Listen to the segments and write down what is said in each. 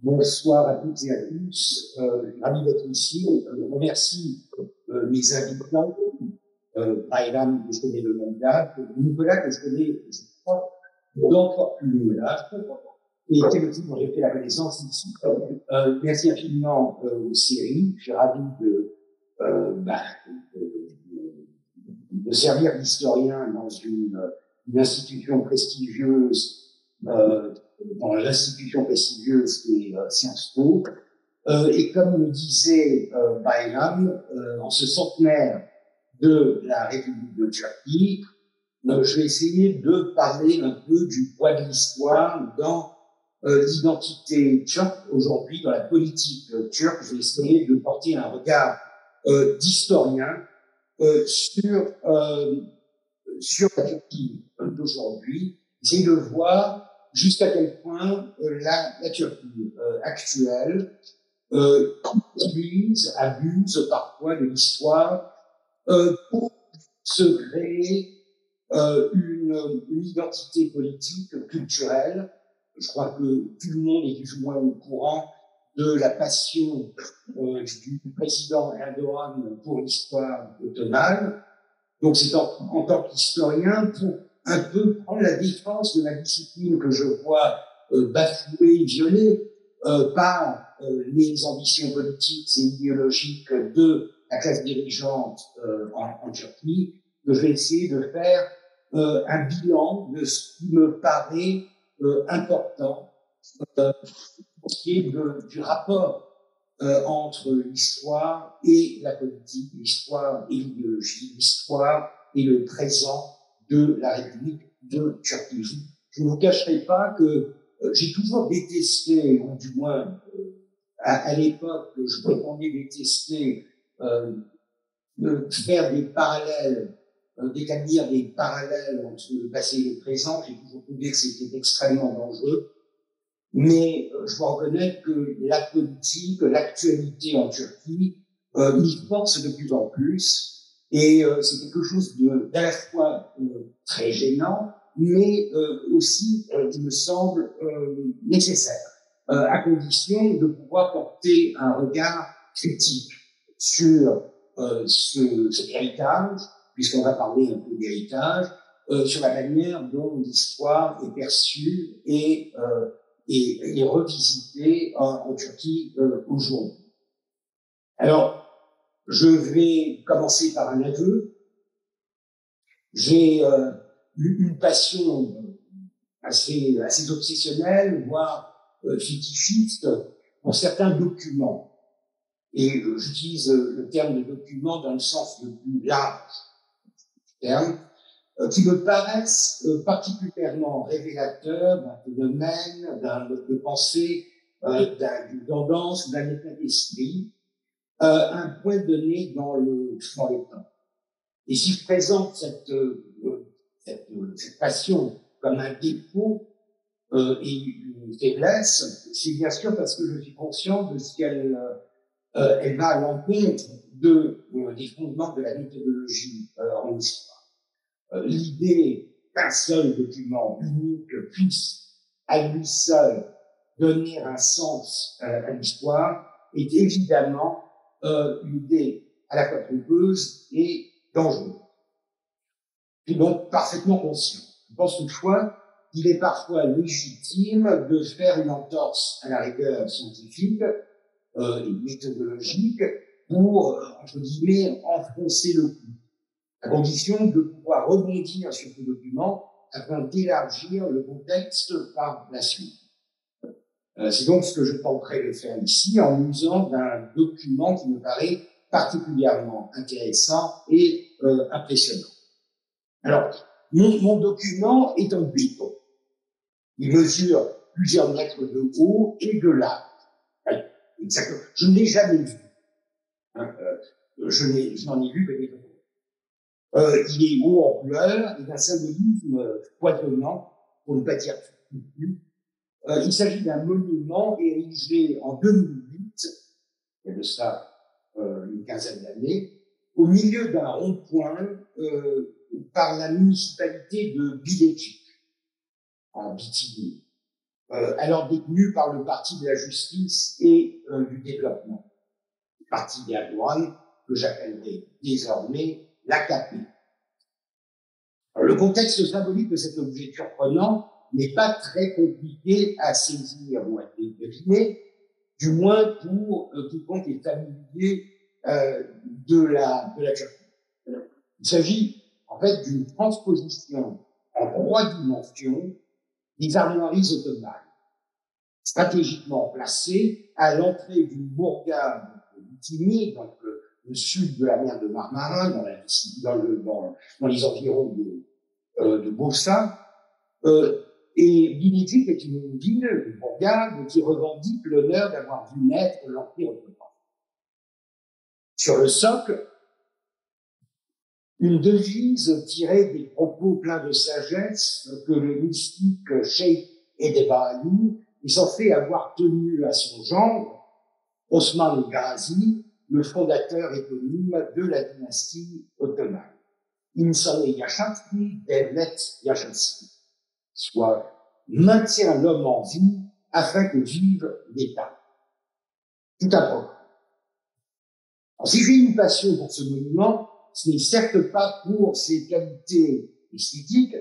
Bonsoir à toutes et à tous. Euh, ravi d'être ici. Je remercie euh, mes invités. Euh, que je connais le nom date, Nicolas, que je connais, je crois, d'encore plus Nicolas, et aussi dont j'ai fait la connaissance ici. Euh, merci infiniment euh, aux séries. Je suis ravi de, euh, bah, de, de servir d'historien dans une, une, institution prestigieuse euh, dans l'institution prestigieuse qui est euh, Sciences Po. Euh, et comme le disait euh, Bayram, en ce centenaire de la République de Turquie, je vais essayer de parler un peu du poids de l'histoire dans l'identité turque aujourd'hui, dans la politique turque. Je vais essayer de porter un regard d'historien sur sur la Turquie d'aujourd'hui, essayer de voir jusqu'à quel point euh, la, la, Turquie euh, actuelle euh, abuse parfois de l'histoire euh, pour se créer une, identité politique, culturelle. Je crois que tout le monde est plus ou moins au courant de la passion du président Erdogan pour l'histoire ottomane. Donc c'est en tant qu'historien pour un peu prendre la défense de la discipline que je vois euh, bafouée, violée euh, par euh, les ambitions politiques et idéologiques de la classe dirigeante en, en, Turquie, que je vais essayer de faire un bilan de ce qui me paraît important, qui est du rapport entre l'histoire et la politique, l'histoire et l'idéologie, l'histoire et le présent de la République de Turquie. Je ne vous cacherai pas que euh, j'ai toujours détesté, ou du moins euh, à, l'époque, je prétendais détester euh, de faire des parallèles, d'établir des parallèles entre le passé et le présent. J'ai toujours trouvé que c'était extrêmement dangereux. Mais je dois reconnaître que la politique, l'actualité en Turquie euh, m'y force de plus en plus. Et euh, c'est quelque chose d'à la fois euh, très gênant, mais euh, aussi, euh, il me semble, euh, nécessaire, à condition de pouvoir porter un regard critique sur ce, cet héritage, puisqu'on va parler un peu d'héritage, sur la manière dont l'histoire est perçue et, et, et revisitée en, en Turquie aujourd'hui. Alors, je vais commencer par un aveu. J'ai euh, une passion assez, assez obsessionnelle, voire euh, fétichiste, pour certains documents. Et euh, j'utilise le terme de document dans le sens le plus large terme, euh, qui me paraissent euh, particulièrement révélateurs d'un phénomène, d'un de pensée, d'une tendance, d'un état d'esprit, euh, un point donné dans le dans les temps. Et si je présente cette, euh, cette, cette, passion comme un défaut euh, et une faiblesse, c'est bien sûr parce que je suis conscient de ce qu'elle euh, elle va à l'encontre de, euh, des fondements de la méthodologie euh, en histoire. L'idée qu'un seul document unique puisse à lui seul donner un sens à l'histoire est évidemment euh, une idée à la fois trompeuse et dangereuse. Je suis donc parfaitement conscient. Je pense toutefois qu'il est parfois légitime de faire une entorse à la rigueur scientifique euh, et méthodologique pour, euh, entre guillemets, enfoncer le coup, à condition de pouvoir rebondir sur ce document afin d'élargir le contexte par la suite. Euh, c'est donc ce que je tenterai de faire ici en usant d'un document qui me paraît particulièrement intéressant et euh, impressionnant. Alors, mon, document est en béton. Il mesure plusieurs mètres de haut et de large. Je ne l'ai jamais vu. Hein, euh, je n'en ai vu que des euh, il est haut en couleur et d'un symbolisme foisonnant, pour ne pas dire euh, il s'agit d'un monument érigé en 2008, il y a de ça euh, une quinzaine d'années, au milieu d'un rond-point euh, par la municipalité de Bilecik, en Bithynie. euh, alors détenu par le Parti de la justice et euh, du développement, le Parti d'Erdogan, que j'appellerai désormais l'AKP. Le contexte symbolique de cet objet surprenant n'est pas très compliqué à saisir ou à deviner, du moins pour euh, quiconque est familier euh, de la de la Il s'agit en fait d'une transposition en trois dimensions des armoiries ottomanes, stratégiquement placées à l'entrée d'une bourgade de donc le, le, sud de la mer de Marmara, dans, les environs de, euh, de Bossa, euh, et Binitic est une ville, une bourgade, qui revendique l'honneur d'avoir vu naître l'Empire ottoman. Sur le socle, une devise tirée des propos pleins de sagesse que le mystique Sheikh Edebali est censé avoir tenu à son gendre, Osman el-Ghazi, le fondateur éponyme de la dynastie ottomane. Insane Yashatri Devlet Yashatri soit maintient l'homme en vie afin que vive l'État. Tout à propos. Si j'ai une passion pour ce monument, ce n'est certes pas pour ses qualités esthétiques,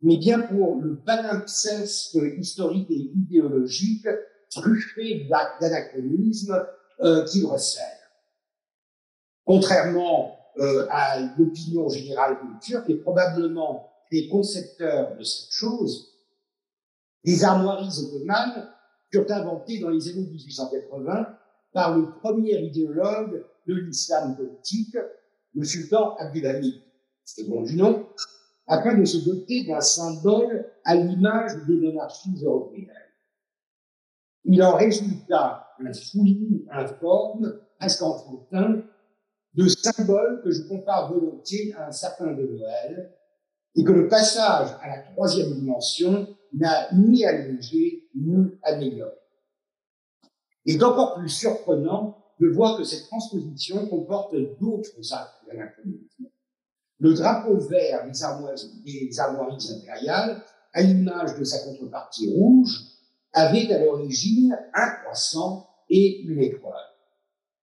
mais bien pour le palimpseste historique et idéologique truffé d'anachronismes euh, qu'il resserre. Contrairement euh, à l'opinion générale turque et probablement les concepteurs de cette chose, les armoiries ottomanes furent inventées dans les années 1880 par le premier idéologue de l'islam politique, le sultan Abdulhamid, bon du nom, afin de se doter d'un symbole à l'image des monarchies européennes. Il en résulta un fouillis informe, presque enfantin, de symboles que je compare volontiers à un sapin de Noël, et que le passage à la troisième dimension n'a ni allégé ni amélioré. Il est encore plus surprenant de voir que cette transposition comporte d'autres actes d'anachronisme. Le drapeau vert des armoiries, des armoiries impériales, à l'image de sa contrepartie rouge, avait à l'origine un croissant et une étoile.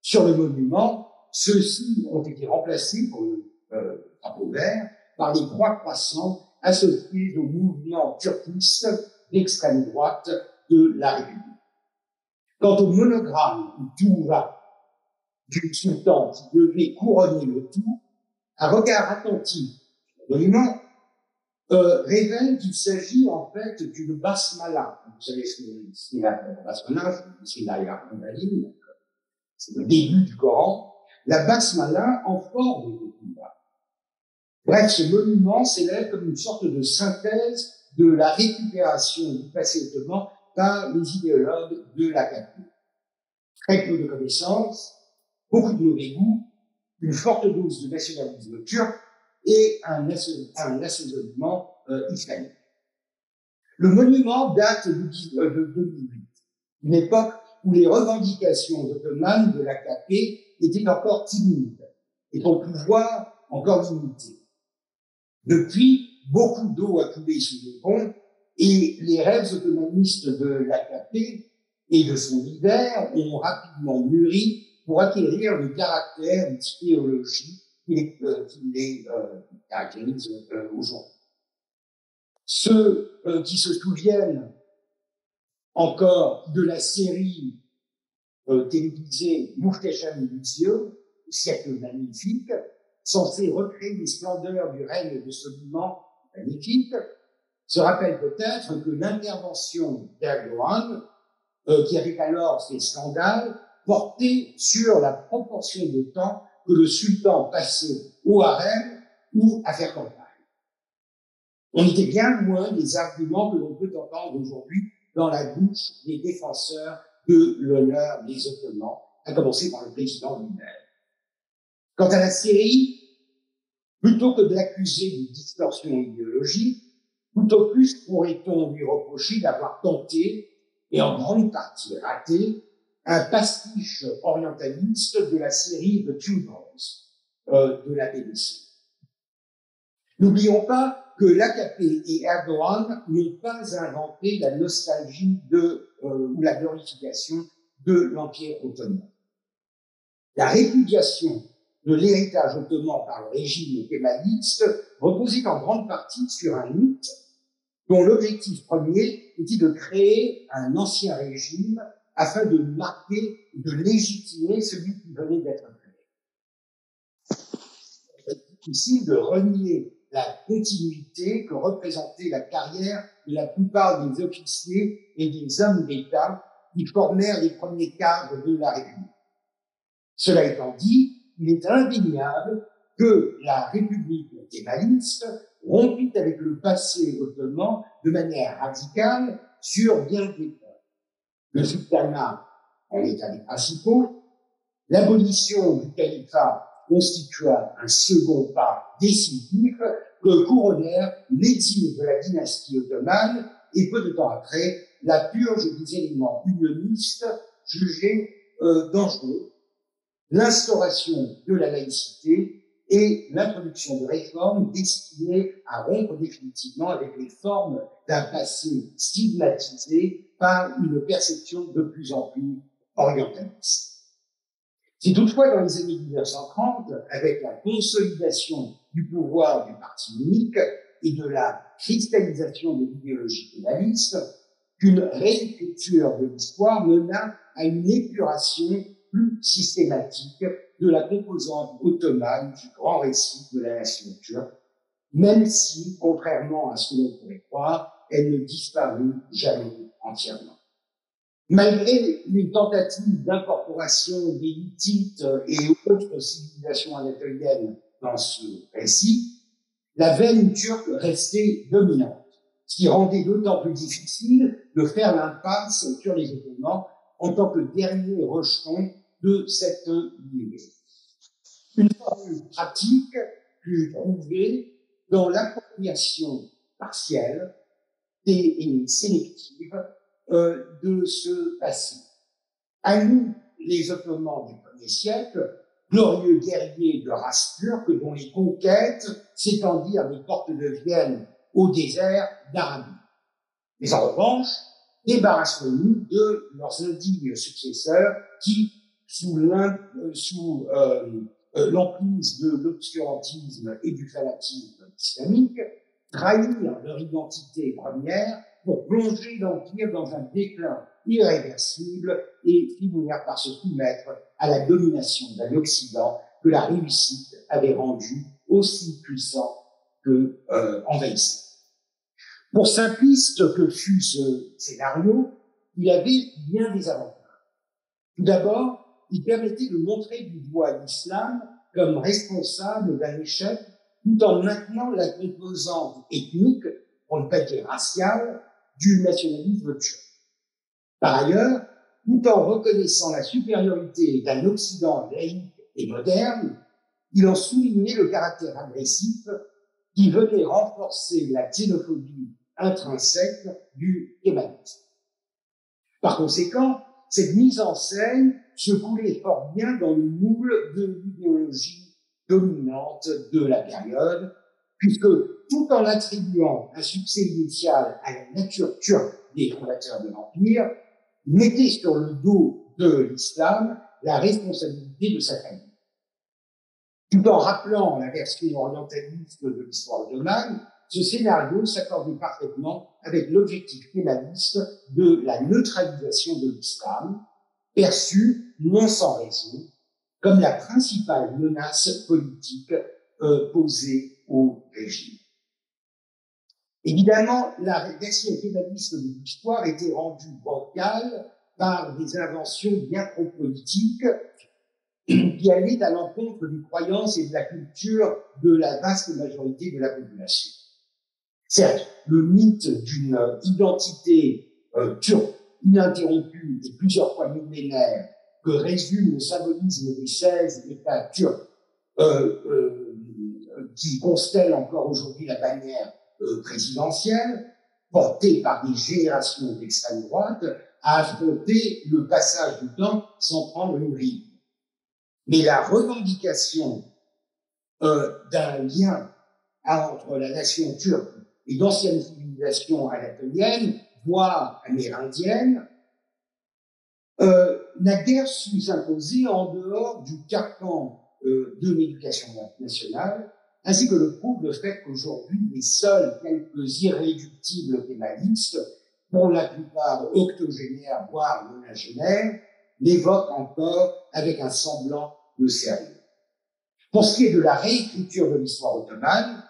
Sur le monument, ceux-ci ont été remplacés pour le euh, drapeau vert par les croix croissantes associées au mouvement turquiste d'extrême droite de la République. Quant au monogramme ou toura du sultan qui devait couronner le tout, un regard attentif sur le monument euh, révèle qu'il s'agit en fait d'une basmala. Vous savez ce qu'est la basmala, c'est c'est le début du Coran. La basmala en forme. Bref, ce monument s'élève comme une sorte de synthèse de la récupération du passé ottoman par les idéologues de la. Très peu de connaissances, beaucoup de mauvais goût, une forte dose de nationalisme turc et un, assaisonnement euh, islamique. Le monument date de, euh, de 2008, une époque où les revendications ottomanes de l'AKP étaient encore timides et son pouvoir encore limité. Depuis, beaucoup d'eau a coulé sous les ponts et les rêves autonomistes de l'AKP et de son leader ont rapidement mûri pour acquérir le caractère d'idéologie qui les, euh, les euh, caractérise euh, aujourd'hui. Ceux qui se souviennent encore de la série télévisée Moustacham Lucio, siècle magnifique, censé recréer les splendeurs du règne de ce monument magnifique, se rappelle peut-être que l'intervention d'Erdogan, euh, qui avait alors fait scandale, portait sur la proportion de temps que le sultan passait au harem ou à faire campagne. On était bien loin des arguments que l'on peut entendre aujourd'hui dans la bouche des défenseurs de l'honneur des Ottomans, à commencer par le président lui-même. Quant à la Syrie, Plutôt que de l'accuser de distorsion idéologique, tout au plus pourrait-on lui reprocher d'avoir tenté, et en grande partie raté, un pastiche orientaliste de la série The Tudors euh, de la BBC. N'oublions pas que l'AKP et Erdogan n'ont pas inventé la nostalgie de, euh, ou la glorification de l'Empire ottoman. La répudiation de l'héritage ottoman par le régime kémaliste reposait en grande partie sur un mythe dont l'objectif premier était de créer un ancien régime afin de marquer, de légitimer celui qui venait d'être créé. C'est difficile de renier la continuité que représentait la carrière de la plupart des officiers et des hommes d'État qui formèrent les premiers cadres de la République. Cela étant dit, il est indéniable que la République kémaliste rompit avec le passé ottoman de manière radicale sur bien des points. Le sultanat en état des principaux, l'abolition du califat constitua un second pas décisif. Que couronnèrent l'exil de la dynastie ottomane et peu de temps après, la purge des éléments unionistes jugés euh, dangereux, l'instauration de la laïcité et l'introduction de réformes destinées à rompre définitivement avec les formes d'un passé stigmatisé par une perception de plus en plus orientaliste. C'est toutefois dans les années 1930, avec la consolidation du pouvoir du parti unique et de la cristallisation de l'idéologie pénaliste, qu'une réécriture de l'histoire mena à une épuration plus systématique de la composante ottomane du grand récit de la nation turque, même si, contrairement à ce que l'on pourrait croire, elle ne disparut jamais entièrement. Malgré les tentatives d'incorporation des Hittites et autres civilisations anatoliennes dans ce récit, la veine turque restait dominante, ce qui rendait d'autant plus difficile de faire l'impasse sur les Ottomans en tant que dernier rejeton de cette lignée. Une formule pratique fut trouvée dans l'appropriation partielle et sélective euh, de ce passé. À nous, les Ottomans du premier siècle, glorieux guerriers de race turque dont les conquêtes s'étendirent des portes de Vienne au désert d'Arabie. Mais en revanche, débarrassons-nous de leurs indignes successeurs qui, sous euh, euh, l'emprise de l'obscurantisme et du fanatisme islamique, trahirent leur identité première pour plonger l'Empire dans un déclin irréversible et finir par se soumettre à la domination d'un Occident que la réussite avait rendu aussi puissant que euh, envahissant. Pour simpliste que fût ce scénario, il avait bien des avantages. Tout d'abord, il permettait de montrer du doigt l'islam comme responsable d'un échec tout en maintenant la composante ethnique, pour ne pas dire raciale, du nationalisme turc. Par ailleurs, tout en reconnaissant la supériorité d'un Occident laïque et moderne, il en soulignait le caractère agressif qui venait renforcer la xénophobie intrinsèque du kémanisme. Par conséquent, cette mise en scène se coulait fort bien dans le moule de l'idéologie dominante de la période, puisque tout en attribuant un succès initial à la nature turque des fondateurs de l'Empire, mettait sur le dos de l'islam la responsabilité de sa famille. Tout en rappelant la version orientaliste de l'histoire ottomane, ce scénario s'accordait parfaitement avec l'objectif pénaliste de la neutralisation de l'islam, perçu, non sans raison, comme la principale menace politique euh, posée au régime. Évidemment, la version pénaliste de l'histoire était rendue bancale par des inventions bien trop politiques qui allaient à l'encontre des croyances et de la culture de la vaste majorité de la population. Certes, le mythe d'une identité euh, turque ininterrompue et plusieurs fois millénaire que résume le symbolisme des 16 États turcs euh, qui constellent encore aujourd'hui la bannière euh, présidentielle, portée par des générations d'extrême droite, a affronté le passage du temps sans prendre une ride. Mais la revendication euh, d'un lien entre la nation turque et d'anciennes civilisations anatoliennes, voire amérindiennes, euh, n'a guère su s'imposer en dehors du carcan euh, de l'éducation nationale, ainsi que le prouve le fait qu'aujourd'hui, les seuls quelques irréductibles pénalistes, pour la plupart octogénaires, voire nonagénaires, l'évoquent encore avec un semblant de sérieux. Pour ce qui est de la réécriture de l'histoire ottomane,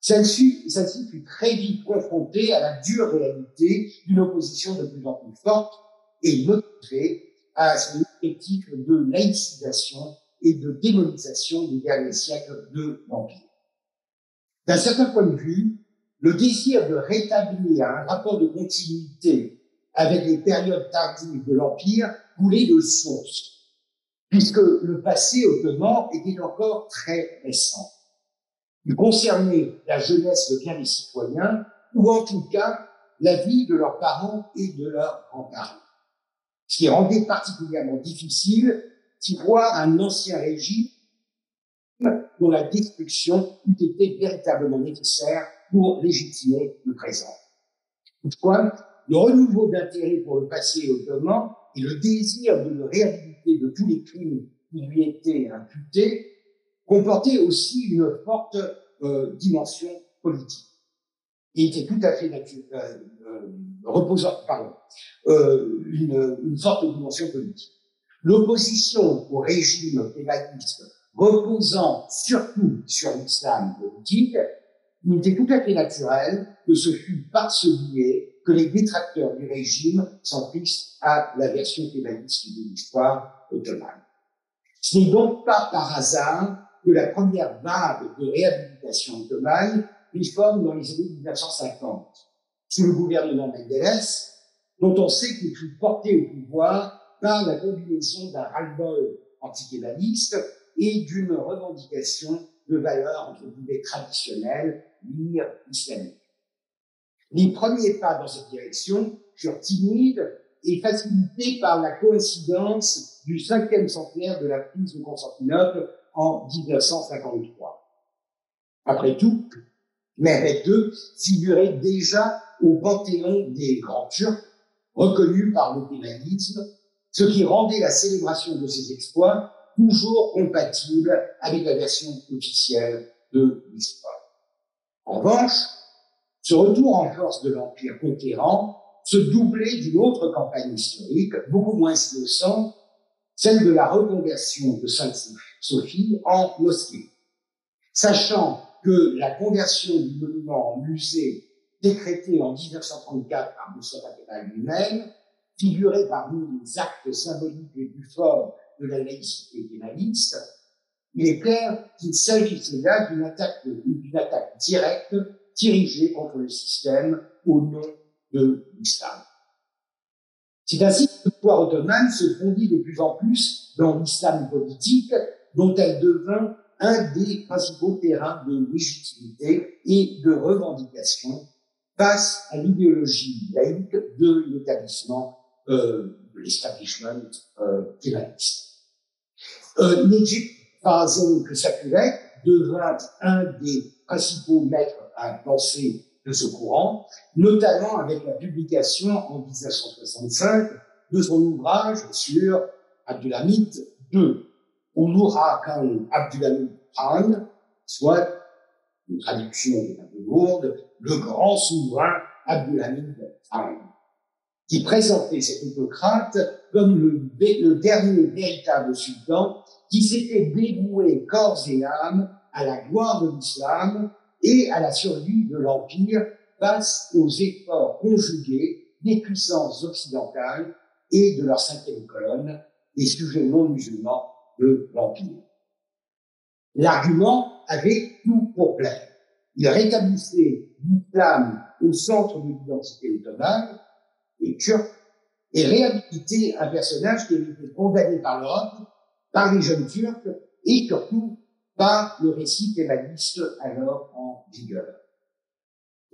celle-ci celle fut très vite confrontée à la dure réalité d'une opposition de plus en plus forte et motivée à ce objectif de laïcisation et de démonisation des derniers siècles de l'Empire. D'un certain point de vue, le désir de rétablir un rapport de continuité avec les périodes tardives de l'Empire coulait de source, puisque le passé ottoman était encore très récent. Il concernait la jeunesse de bien des citoyens, ou en tout cas la vie de leurs parents et de leurs grands-parents qui rendait particulièrement difficile d'y voir un ancien régime dont la destruction eût été véritablement nécessaire pour légitimer le présent. Toutefois, le renouveau d'intérêt pour le passé ottoman et le désir de le réhabiliter de tous les crimes qui lui étaient imputés comportaient aussi une forte euh, dimension politique. Il était tout à fait euh, euh, reposant, pardon, euh, une, forte dimension politique. L'opposition au régime kémaliste reposant surtout sur l'islam politique, il était tout à fait naturel que ce fût par ce biais que les détracteurs du régime s'en prissent à la version kémaliste de l'histoire ottomane. Ce n'est donc pas par hasard que la première vague de réhabilitation ottomane prit forme dans les années 1950 sous le gouvernement Mendeles, dont on sait qu'il fut porté au pouvoir par la combinaison d'un ras-le-bol antikébaliste et d'une revendication de valeurs entre guillemets traditionnelles, lire islamiques. Les premiers pas dans cette direction furent timides et facilités par la coïncidence du cinquième centenaire de la prise de Constantinople en 1953. Après tout, Mehmet II figurait déjà au panthéon des grands Turcs, reconnus par l'ottomanisme, ce qui rendait la célébration de ces exploits toujours compatible avec la version officielle de l'histoire. En revanche, ce retour en force de l'Empire conquérant se doublait d'une autre campagne historique, beaucoup moins innocente, celle de la reconversion de Sainte-Sophie en mosquée. Sachant que la conversion du monument en musée décrété en 1934 par Mustafa Kemal lui-même, figurait parmi les actes symboliques les plus forts de la laïcité kémaliste, il est clair qu'il s'agissait là d'une attaque, d'une attaque directe dirigée contre le système au nom de l'islam. C'est ainsi que le pouvoir ottoman se fondit de plus en plus dans l'islam politique, dont elle devint un des principaux terrains de légitimité et de revendication face à l'idéologie laïque de l'établissement, euh, de l'establishment euh, Euh, Necip Fazıl Kısakürek devint un des principaux maîtres à penser de ce courant, notamment avec la publication en 1965 de son ouvrage sur Abdulhamid II, Ulura Khan Abdulhamid Khan, soit une traduction un peu lourde, le grand souverain Abdulhamid Khan, qui présentait cet autocrate comme le, dernier véritable sultan qui s'était dévoué corps et âme à la gloire de l'islam et à la survie de l'Empire face aux efforts conjugués des puissances occidentales et de leur cinquième colonne, les sujets non musulmans de l'Empire. L'argument avait tout pour plaire. Il rétablissait l'islam au centre de l'identité ottomane et turque et réhabilitait un personnage qui avait été condamné par l'Europe, par les jeunes Turcs et surtout par le récit kémaliste alors en vigueur.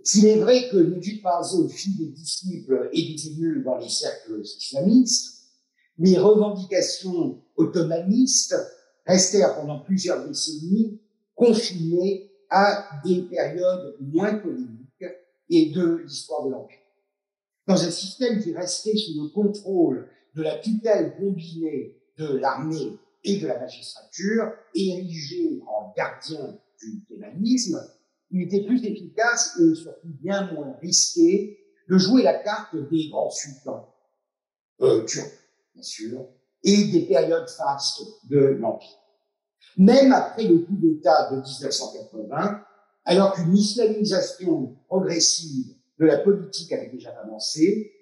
S'il est vrai que Necip Fazıl fit des disciples et des élus dans les cercles islamistes, les revendications ottomanistes restèrent pendant plusieurs décennies confinées à des périodes moins polémiques et de l'histoire de l'Empire. Dans un système qui restait sous le contrôle de la tutelle combinée de l'armée et de la magistrature, érigé en gardien du pénalisme, il était plus efficace et surtout bien moins risqué de jouer la carte des grands sultans, euh, turcs, bien sûr, et des périodes fastes de l'Empire. Même après le coup d'État de 1980, alors qu'une islamisation progressive de la politique avait déjà avancé,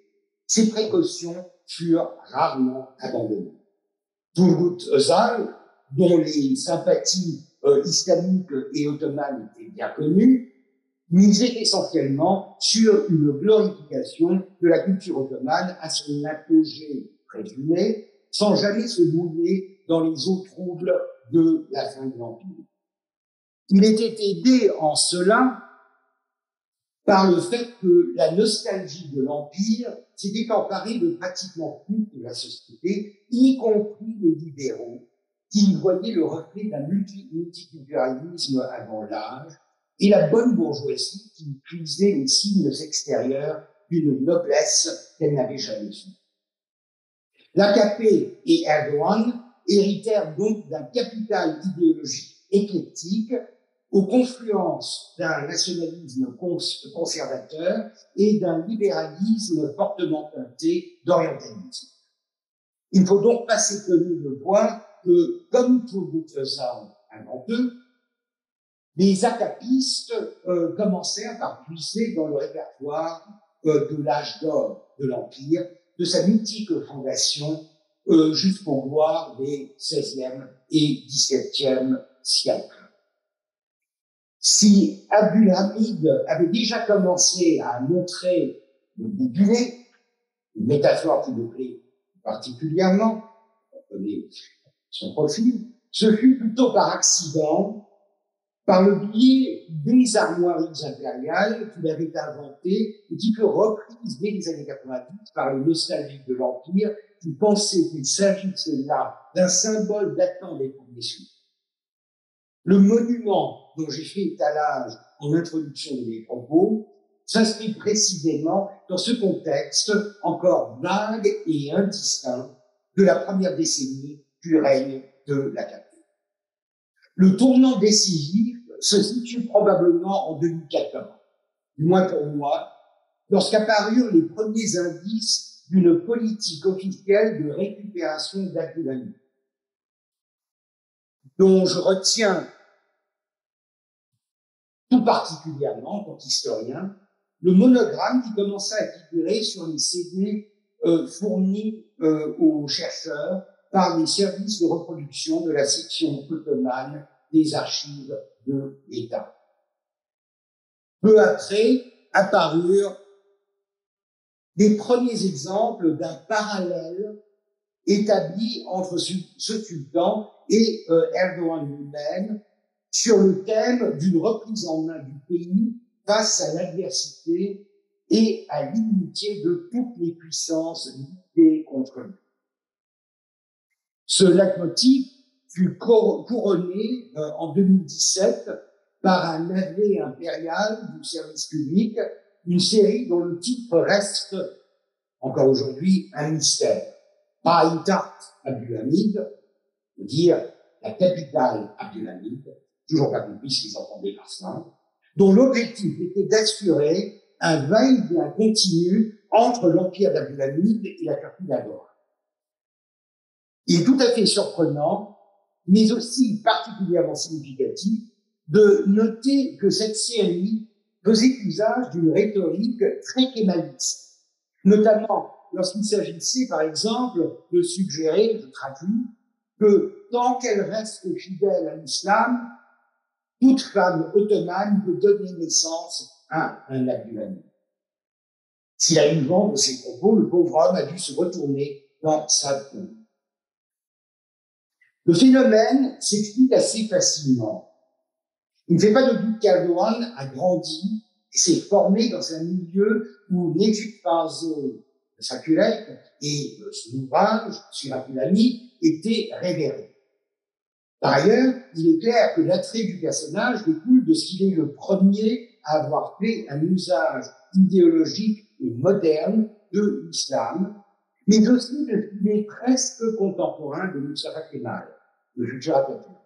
ces précautions furent rarement abandonnées. Turgut Özal, dont les sympathies euh, islamiques et ottomanes étaient bien connues, misait essentiellement sur une glorification de la culture ottomane à son apogée sans jamais se mouiller dans les eaux troubles de la fin de l'Empire. Il était aidé en cela par le fait que la nostalgie de l'Empire s'était emparée de pratiquement toute la société, y compris les libéraux, qui voyaient le reflet d'un multiculturalisme avant l'âge, et la bonne bourgeoisie qui puisait les signes extérieurs d'une noblesse qu'elle n'avait jamais vue. L'AKP et Erdogan héritèrent donc d'un capital idéologique éclectique aux confluences d'un nationalisme conservateur et d'un libéralisme fortement teinté d'orientalisme. Il faut donc pas s'étonner de voir que, comme tout Özal avant eux, les acapistes euh, commencèrent par puiser dans le répertoire euh, de l'âge d'or de l'Empire, de sa mythique fondation euh, jusqu'aux gloires des XVIe et XVIIe siècles. Si Abul Hamid avait déjà commencé à montrer le bout une métaphore qui me plaît particulièrement, on connaît son profil, ce fut plutôt par accident, par le biais des armoiries impériales qu'il avait inventées et qui furent reprises dès les années 90 par les nostalgiques de l'Empire qui pensaient qu'il s'agissait là d'un symbole datant des premiers. Le monument dont j'ai fait étalage en introduction de mes propos s'inscrit précisément dans ce contexte encore vague et indistinct de la première décennie du règne de la capitale. Le tournant décisif se situe probablement en 2014, du moins pour moi, lorsqu'apparurent les premiers indices d'une politique officielle de récupération d'Abdulhamid, dont je retiens tout particulièrement, en tant qu'historien, le monogramme qui commença à figurer sur les CD euh, fournis euh, aux chercheurs par les services de reproduction de la section ottomane des archives de l'État. Peu après apparurent des premiers exemples d'un parallèle établi entre ce sultan et euh, Erdogan lui-même sur le thème d'une reprise en main du pays face à l'adversité et à l'inimitié de toutes les puissances luttées contre lui. Ce leitmotiv fut couronné euh, en 2017 par un navet impérial du service public, une série dont le titre reste encore aujourd'hui un mystère. Païtat Abdulhamid, dire la capitale Abdulhamid, toujours pas compris ce qu'ils entendaient par cela, dont l'objectif était d'assurer un va-et-vient continu entre l'empire d'Abdulhamid et la Turquie d'Agora. Il est tout à fait surprenant, mais aussi particulièrement significatif, de noter que cette série faisait usage d'une rhétorique très kémaliste, notamment lorsqu'il s'agissait, par exemple, de suggérer, je traduis, que tant qu'elle reste fidèle à l'islam, toute femme ottomane peut donner naissance à un Abdulhamid. S'il a eu vent de ses propos, le pauvre homme a dû se retourner dans sa tombe. Le phénomène s'explique assez facilement. Il ne fait pas de doute qu'Erdogan a grandi et s'est formé dans un milieu où l'exultation de sa culotte et son ouvrage sur Abdulhamid étaient révérés. Par ailleurs, il est clair que l'attrait du personnage découle de ce qu'il est le premier à avoir fait un usage idéologique et moderne de l'islam, mais aussi qu'il est presque contemporain de Mustafa Kemal, le futur Atatürk.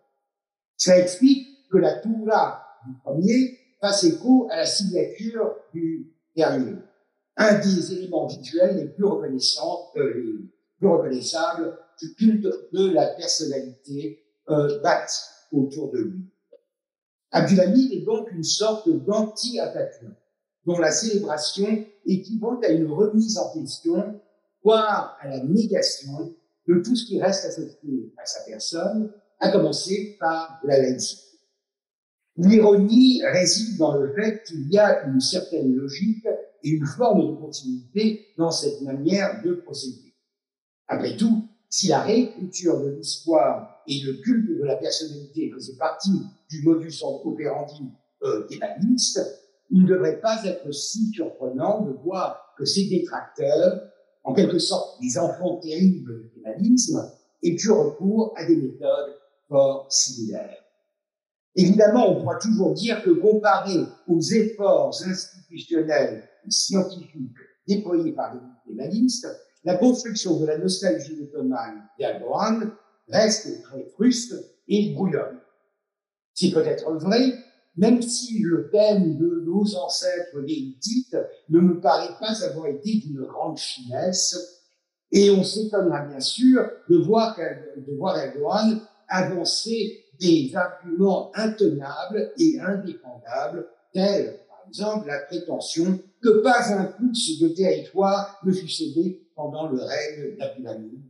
Ça explique que la Toura du premier fasse écho à la signature du dernier, un des éléments visuels les plus reconnaissants, euh, les plus reconnaissables du culte de la personnalité euh, autour de lui. Abdulhamid est donc une sorte d'anti-Atatürk, dont la célébration équivaut à une remise en question, voire à la négation de tout ce qui reste associé à sa personne, à commencer par la laïcité. L'ironie réside dans le fait qu'il y a une certaine logique et une forme de continuité dans cette manière de procéder. Après tout, si la réécriture de l'histoire et le culte de la personnalité faisait partie du modus operandi euh, il ne devrait pas être si surprenant de voir que ces détracteurs, en quelque sorte des enfants terribles du kémanisme, aient eu recours à des méthodes fort similaires. Évidemment, on pourra toujours dire que comparé aux efforts institutionnels et scientifiques déployés par les kémanistes, la construction de la nostalgie ottomane d'Erdogan reste très fruste et brouillonne. C'est peut-être vrai, même si le thème de nos ancêtres les ne me paraît pas avoir été d'une grande finesse, et on s'étonnera bien sûr de voir, de voir Erdogan avancer des arguments intenables et indéfendables, tels, par exemple, la prétention que pas un pouce de territoire ne fut cédé pendant le règne d'Abdulhamid.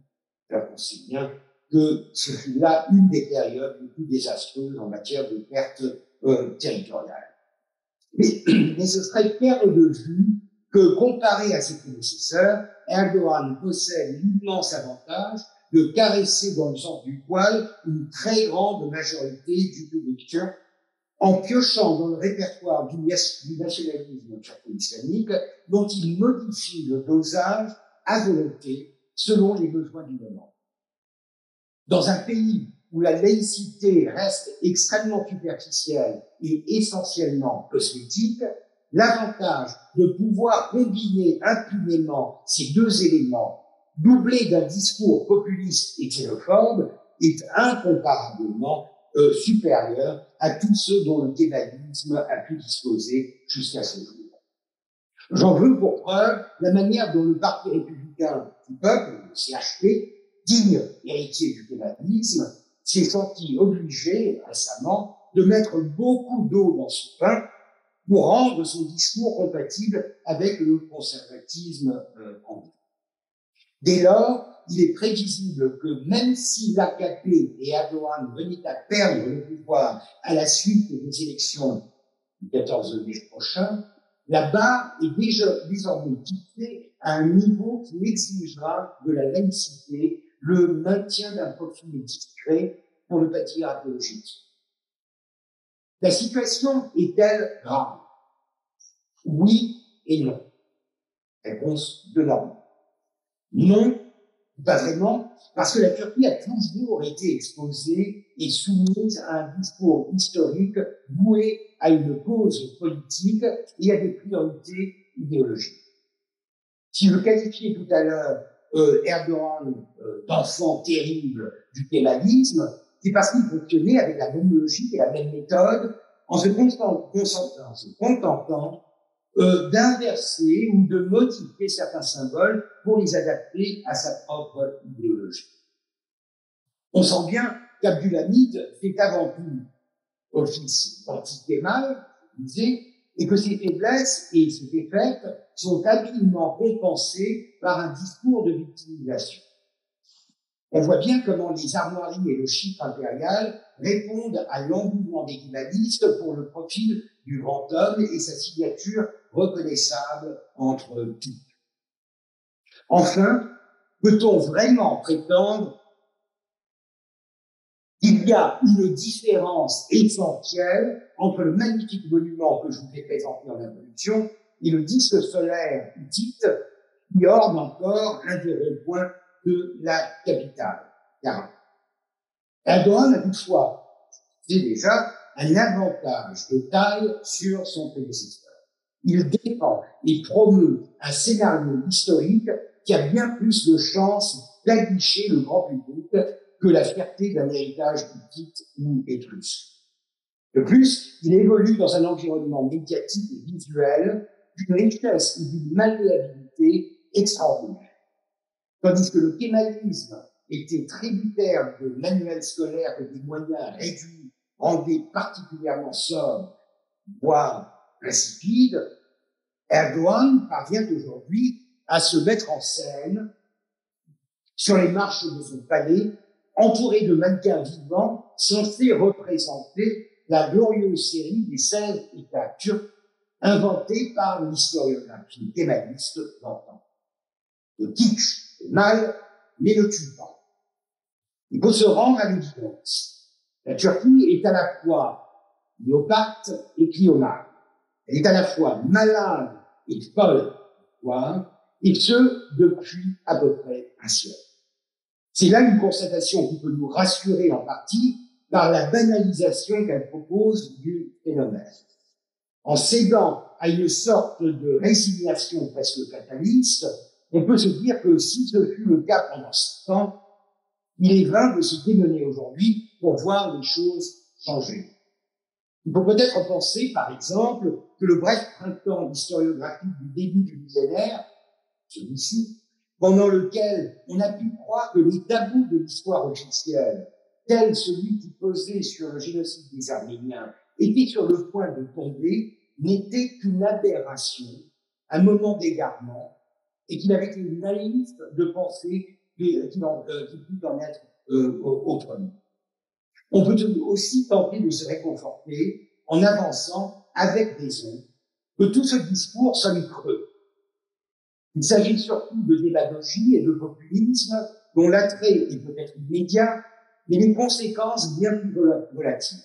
on sait bien que ce fut là une des périodes les plus désastreuses en matière de perte euh. Mais, mais ce serait perdre de vue que, comparé à ses prédécesseurs, Erdogan possède l'immense avantage de caresser dans le sens du poil une très grande majorité du public turc en piochant dans le répertoire du, nationalisme turco-islamique dont il modifie le dosage à volonté selon les besoins du moment. Dans un pays où la laïcité reste extrêmement superficielle et essentiellement cosmétique, l'avantage de pouvoir combiner impunément ces deux éléments, doublés d'un discours populiste et xénophobe, est incomparablement euh, supérieur à tous ceux dont le kémalisme a pu disposer jusqu'à ce jour. J'en veux pour preuve la manière dont le Parti républicain du peuple, le CHP, digne héritier du kémalisme, s'est senti obligé récemment de mettre beaucoup d'eau dans son pain pour rendre son discours compatible avec le conservatisme euh, anglais. Dès lors, il est prévisible que même si l'AKP et Erdogan venaient à perdre le pouvoir à la suite des élections du 14 mai prochain, la barre est déjà désormais fixée à un niveau qui exigera de la laïcité le maintien d'un profil discret pour pas dire apologique. La situation est-elle grave? Oui et non. Réponse de non. Non, pas vraiment, parce que la Turquie a toujours été exposée et soumise à un discours historique voué à une cause politique et à des priorités idéologiques. Si je qualifiais tout à l'heure euh, Erdogan euh, d'enfant terrible du kémalisme, c'est parce qu'il fonctionnait avec la même logique et la même méthode en se contentant, euh, d'inverser ou de modifier certains symboles pour les adapter à sa propre idéologie. On sent bien qu'Abdulhamid fait avant tout office anti-Kemal, et que ses faiblesses et ses défaites sont habilement compensées par un discours de victimisation. On voit bien comment les armoiries et le chiffre impérial répondent à l'engouement des kemalistes pour le profil du grand homme et sa signature reconnaissable entre tous. Enfin, peut-on vraiment prétendre qu'il y a une différence essentielle entre le magnifique monument que je vous ai présenté en introduction et le disque solaire dit qui orne encore un des points de la capitale, Erdogan a toutefois, c'est déjà un avantage de taille sur son prédécesseur. Il défend et promeut un scénario historique qui a bien plus de chances d'aguicher le grand public que la fierté d'un héritage hittite ou étrusque. De plus, il évolue dans un environnement médiatique et visuel d'une richesse et d'une malléabilité extraordinaire. Tandis que le kémalisme était tributaire de manuels scolaires et des moyens réduits rendaient particulièrement sobres, voire insipides, Erdogan parvient aujourd'hui à se mettre en scène sur les marches de son palais, entouré de mannequins vivants censés représenter la glorieuse série des 16 États turcs inventés par l'historiographie kémaliste d'antan. Le kitsch est mal, mais ne tue. Il faut se rendre à l'évidence. La Turquie est à la fois léopathe et cliomane. Elle est à la fois malade et folle, et ce, depuis à peu près un siècle. C'est là une constatation qui peut nous rassurer en partie par la banalisation qu'elle propose du phénomène. En cédant à une sorte de résignation presque fataliste, on peut se dire que si ce fut le cas pendant ce temps, il est vain de se démener aujourd'hui pour voir les choses changer. Il faut peut-être penser, par exemple, que le bref printemps historiographique du début du millénaire, celui-ci, pendant lequel on a pu croire que les tabous de l'histoire officielle, tel celui qui posait sur le génocide des Arméniens, étaient sur le point de tomber, n'était qu'une aberration, un moment d'égarement, et qu'il avait été naïf de penser qu'il en, euh, put en être euh, autrement. On peut aussi tenter de se réconforter en avançant avec raison que tout ce discours sonne creux. Il s'agit surtout de démagogie et de populisme dont l'attrait est peut-être immédiat, mais les conséquences bien plus relatives.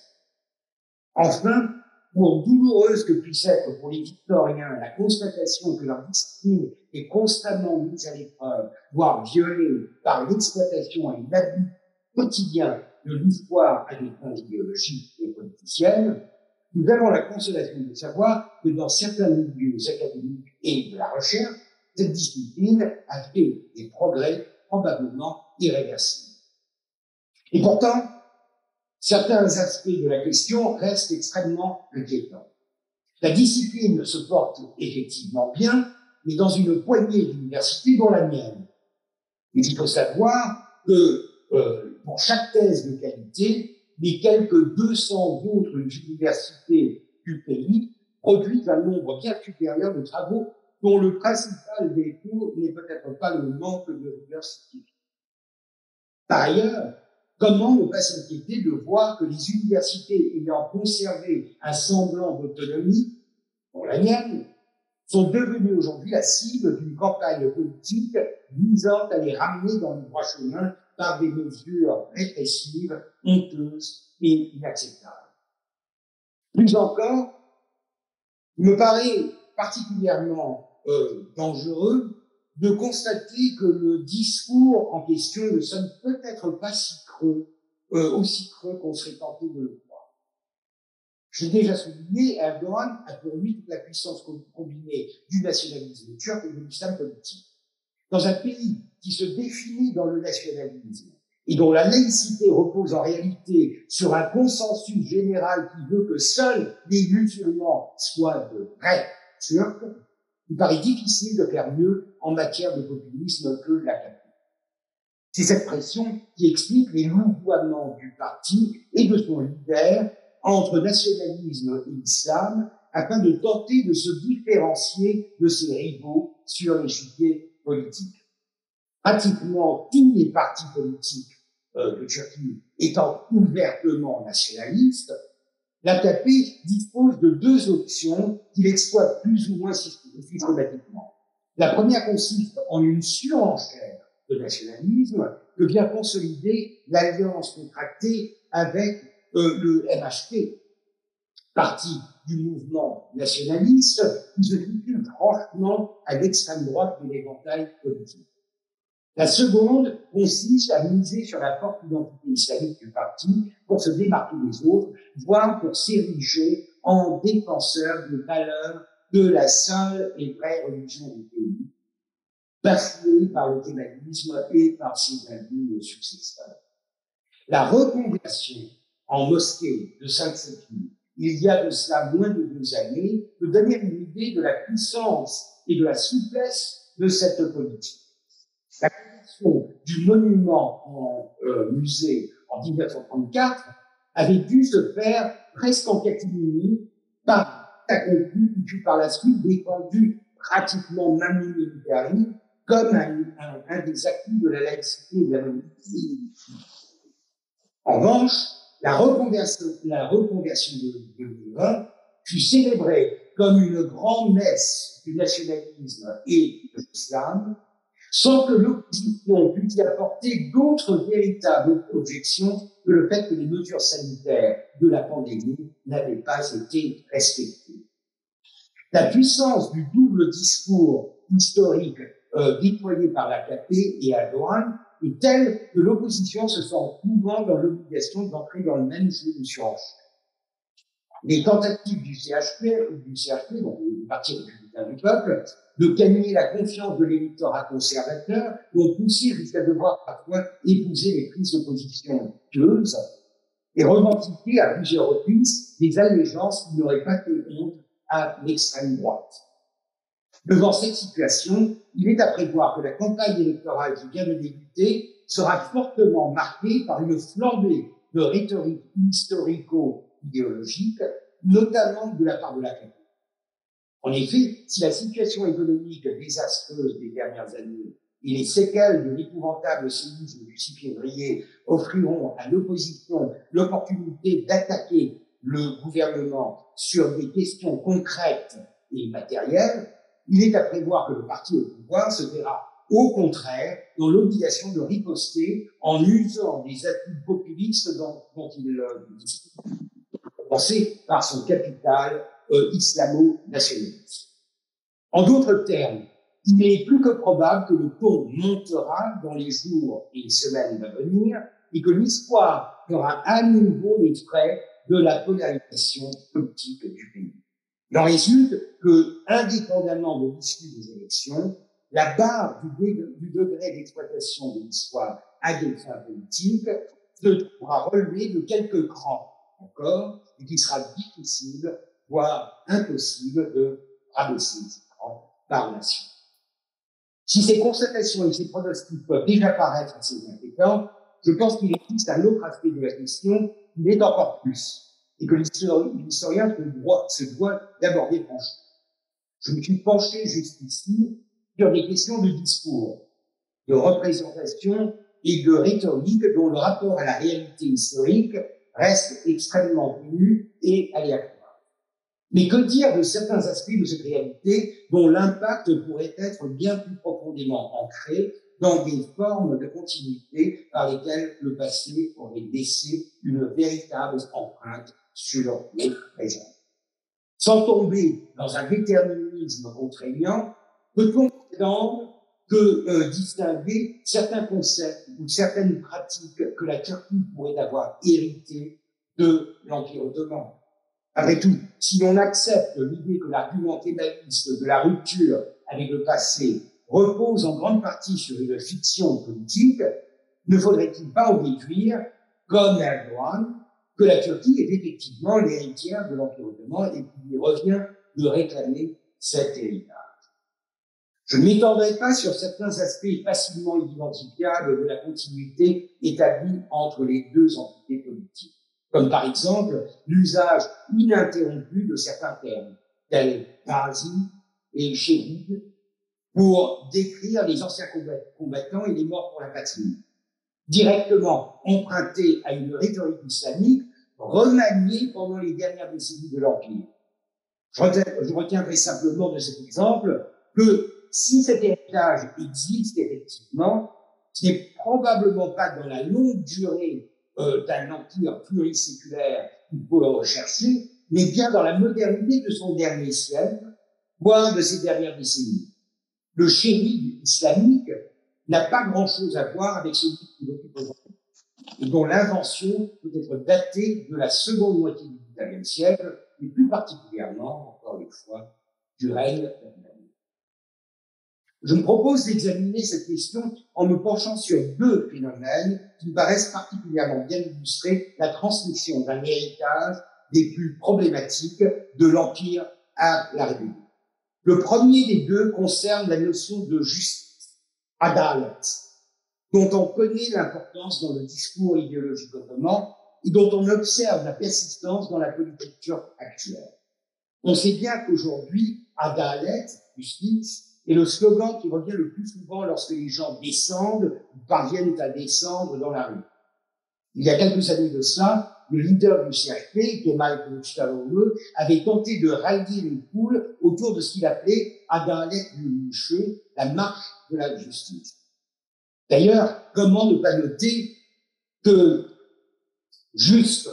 Enfin, pour douloureuse que puisse être pour les historiens la constatation que leur discipline est constamment mise à l'épreuve, voire violée par l'exploitation et l'abus quotidien de l'histoire à des fins idéologiques et politiciennes, nous avons la consolation de savoir que dans certains milieux académiques et de la recherche, cette discipline a fait des progrès probablement irréversibles. Et pourtant, certains aspects de la question restent extrêmement inquiétants. La discipline se porte effectivement bien, mais dans une poignée d'universités dont la mienne. Il faut savoir que euh, pour chaque thèse de qualité, les quelques 200 autres universités du pays produisent un nombre bien supérieur de travaux dont le principal défaut n'est peut-être pas le manque de rigueur scientifique. Par ailleurs, comment ne pas s'inquiéter de voir que les universités ayant conservé un semblant d'autonomie, pour la mienne, sont devenues aujourd'hui la cible d'une campagne politique visant à les ramener dans le droit chemin par des mesures répressives, honteuses et inacceptables. Plus encore, il me paraît particulièrement euh, dangereux de constater que le discours en question ne sonne peut-être pas si creux, euh, aussi creux qu'on serait tenté de le croire. J'ai déjà souligné, Erdogan a pour lui toute la puissance combinée du nationalisme turc et de l'islam politique. Dans un pays qui se définit dans le nationalisme et dont la laïcité repose en réalité sur un consensus général qui veut que seuls les musulmans soient de vrais turcs, il paraît difficile de faire mieux en matière de populisme que la. C'est cette pression qui explique les louvoiements du parti et de son leader entre nationalisme et islam afin de tenter de se différencier de ses rivaux sur l'échiquier politique. Pratiquement tous les partis politiques euh, de Turquie étant ouvertement nationalistes, l'AKP dispose de deux options qu'il exploite plus ou moins systématiquement. La première consiste en une surenchère de nationalisme que vient consolider l'alliance contractée avec euh, le MHP, parti du mouvement nationaliste qui se situe franchement à l'extrême droite de l'éventail politique. La seconde consiste à miser sur la forte identité islamique du parti pour se démarquer des autres, voire pour s'ériger en défenseur des valeurs de la seule et vraie religion du pays, bafouée par le kémalisme et par ses indignes successeurs. La reconversion en mosquée de Sainte-Sophie, il y a de cela moins de deux années, peut donner une idée de la puissance et de la souplesse de cette politique. La création du monument en euh, musée en 1934 avait dû se faire presque en catimini par qui fut par la suite défendu pratiquement manu militari comme un, un, des acquis de la laïcité de la En revanche, la reconversion, de 2020 fut célébrée comme une grande messe du nationalisme et de l'islam, sans que l'opposition puisse y apporter d'autres véritables objections que le fait que les mesures sanitaires de la pandémie n'avaient pas été respectées. La puissance du double discours historique euh, déployé par la KP et Erdogan est telle que l'opposition se sent souvent dans l'obligation d'entrer dans le même jeu de surenchère. Les tentatives du CHP, du CHP, donc le Parti républicain du peuple, de gagner la confiance de l'électorat conservateur, ont poussé jusqu'à devoir parfois épouser les prises de position pieuses et revendiquer à plusieurs reprises des allégeances qui n'auraient pas fait honte à l'extrême droite. Devant cette situation, il est à prévoir que la campagne électorale qui vient de débuter sera fortement marquée par une flambée de rhétorique historico-idéologique, notamment de la part de la CAP. En effet, si la situation économique désastreuse des dernières années et les séquelles de l'épouvantable séisme du 6 février offriront à l'opposition l'opportunité d'attaquer le gouvernement sur des questions concrètes et matérielles, il est à prévoir que le parti au pouvoir se verra au contraire dans l'obligation de riposter en usant des atouts populistes dont, dont il euh, pensé par son capital euh, islamo-nationaliste. En d'autres termes, il est plus que probable que le ton montera dans les jours et les semaines à venir et que l'histoire fera à nouveau les frais de la polarisation politique du pays. Il en résulte que, indépendamment de l'issue des élections, la barre du, degré d'exploitation de l'histoire à des fins politiques se pourra relever de quelques crans encore et qu'il sera difficile, voire impossible de rabaisser ces crans par la. Si ces constatations et ces pronostics peuvent déjà paraître assez inquiétants, je pense qu'il existe un autre aspect de la question qui l'est encore plus et que l'historien se doit, doit d'aborder franchement. Je me suis penché jusqu'ici sur des questions de discours, de représentation et de rhétorique dont le rapport à la réalité historique reste extrêmement ténu et aléatoire. Mais que dire de certains aspects de cette réalité dont l'impact pourrait être bien plus profondément ancré dans des formes de continuité par lesquelles le passé aurait laissé une véritable empreinte sur le présent. Sans tomber dans un déterminisme contraignant, peut-on prétendre que euh, distinguer certains concepts ou certaines pratiques que la Turquie pourrait avoir héritées de l'Empire ottoman? Après tout, si l'on accepte l'idée que l'argument thématique de la rupture avec le passé repose en grande partie sur une fiction politique, ne faudrait-il pas en déduire, comme Erdogan, que la Turquie est effectivement l'héritière de l'Empire ottoman et qu'il lui revient de réclamer cet héritage. Je ne m'étendrai pas sur certains aspects facilement identifiables de la continuité établie entre les deux entités politiques, comme par exemple l'usage ininterrompu de certains termes, tels Gazi et Shehid, pour décrire les anciens combattants et les morts pour la patrie directement emprunté à une rhétorique islamique remaniée pendant les dernières décennies de l'Empire. Je retiendrai simplement de cet exemple que si cet héritage existe effectivement, ce n'est probablement pas dans la longue durée euh, d'un empire pluriséculaire qu'il faut rechercher, mais bien dans la modernité de son dernier siècle, voire de ses dernières décennies. Le chéri islamique n'a pas grand-chose à voir avec celui qui l'occupe aujourd'hui, et dont l'invention peut être datée de la seconde moitié du XIXe siècle, et plus particulièrement, encore une fois, du règne Je me propose d'examiner cette question en me penchant sur deux phénomènes qui me paraissent particulièrement bien illustrer la transmission d'un héritage des plus problématiques de l'Empire à la République. Le premier des deux concerne la notion de justice, adalet, dont on connaît l'importance dans le discours idéologique ottoman et dont on observe la persistance dans la politique actuelle. On sait bien qu'aujourd'hui, adalet, justice, est le slogan qui revient le plus souvent lorsque les gens descendent ou parviennent à descendre dans la rue. Il y a quelques années de cela, le leader du CRP, Kemal Kılıçdaroğlu, avait tenté de rallier les poules autour de ce qu'il appelait Adalet Yürüyüşü, la marche de la justice. D'ailleurs, comment ne pas noter que juste,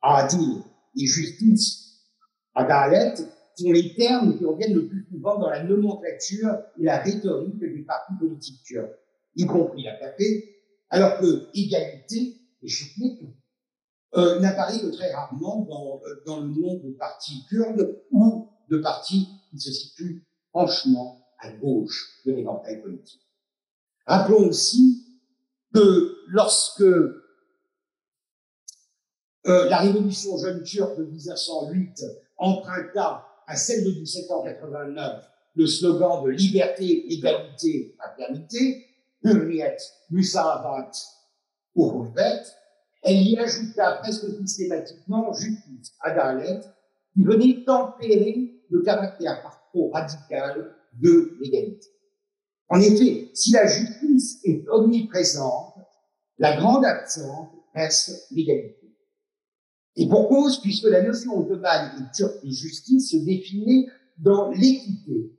adil et justice, adalet, sont les termes qui reviennent le plus souvent dans la nomenclature et la rhétorique des partis politiques turcs, y compris la alors que égalité et justice euh, n'apparaît que très rarement dans, euh, le nom de partis kurdes ou de partis qui se situent franchement à gauche de l'éventail politique. Rappelons aussi que lorsque euh, la révolution jeune turque de 1908 emprunta à celle de 1789 le slogan de liberté, égalité, fraternité, Hürriyet, Musavat, Urubet, elle y ajouta presque systématiquement justice, adalet, qui venait tempérer le caractère parfois radical de l'égalité. En effet, si la justice est omniprésente, la grande absente reste l'égalité. Et pour cause, puisque la notion de mal et de justice se définit dans l'équité,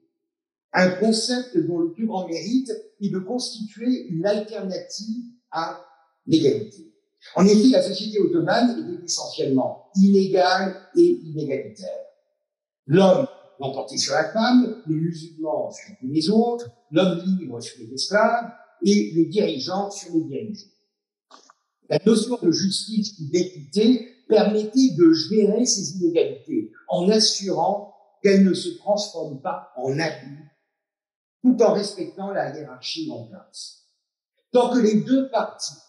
un concept dont le plus grand mérite est de constituer une alternative à l'égalité. En effet, la société ottomane était essentiellement inégale et inégalitaire. L'homme l'emportait sur la femme, les musulmans sur les autres, l'homme libre sur les esclaves et les dirigeants sur les dirigeants. La notion de justice ou d'équité permettait de gérer ces inégalités en assurant qu'elles ne se transforment pas en abus, tout en respectant la hiérarchie en place. Tant que les deux parties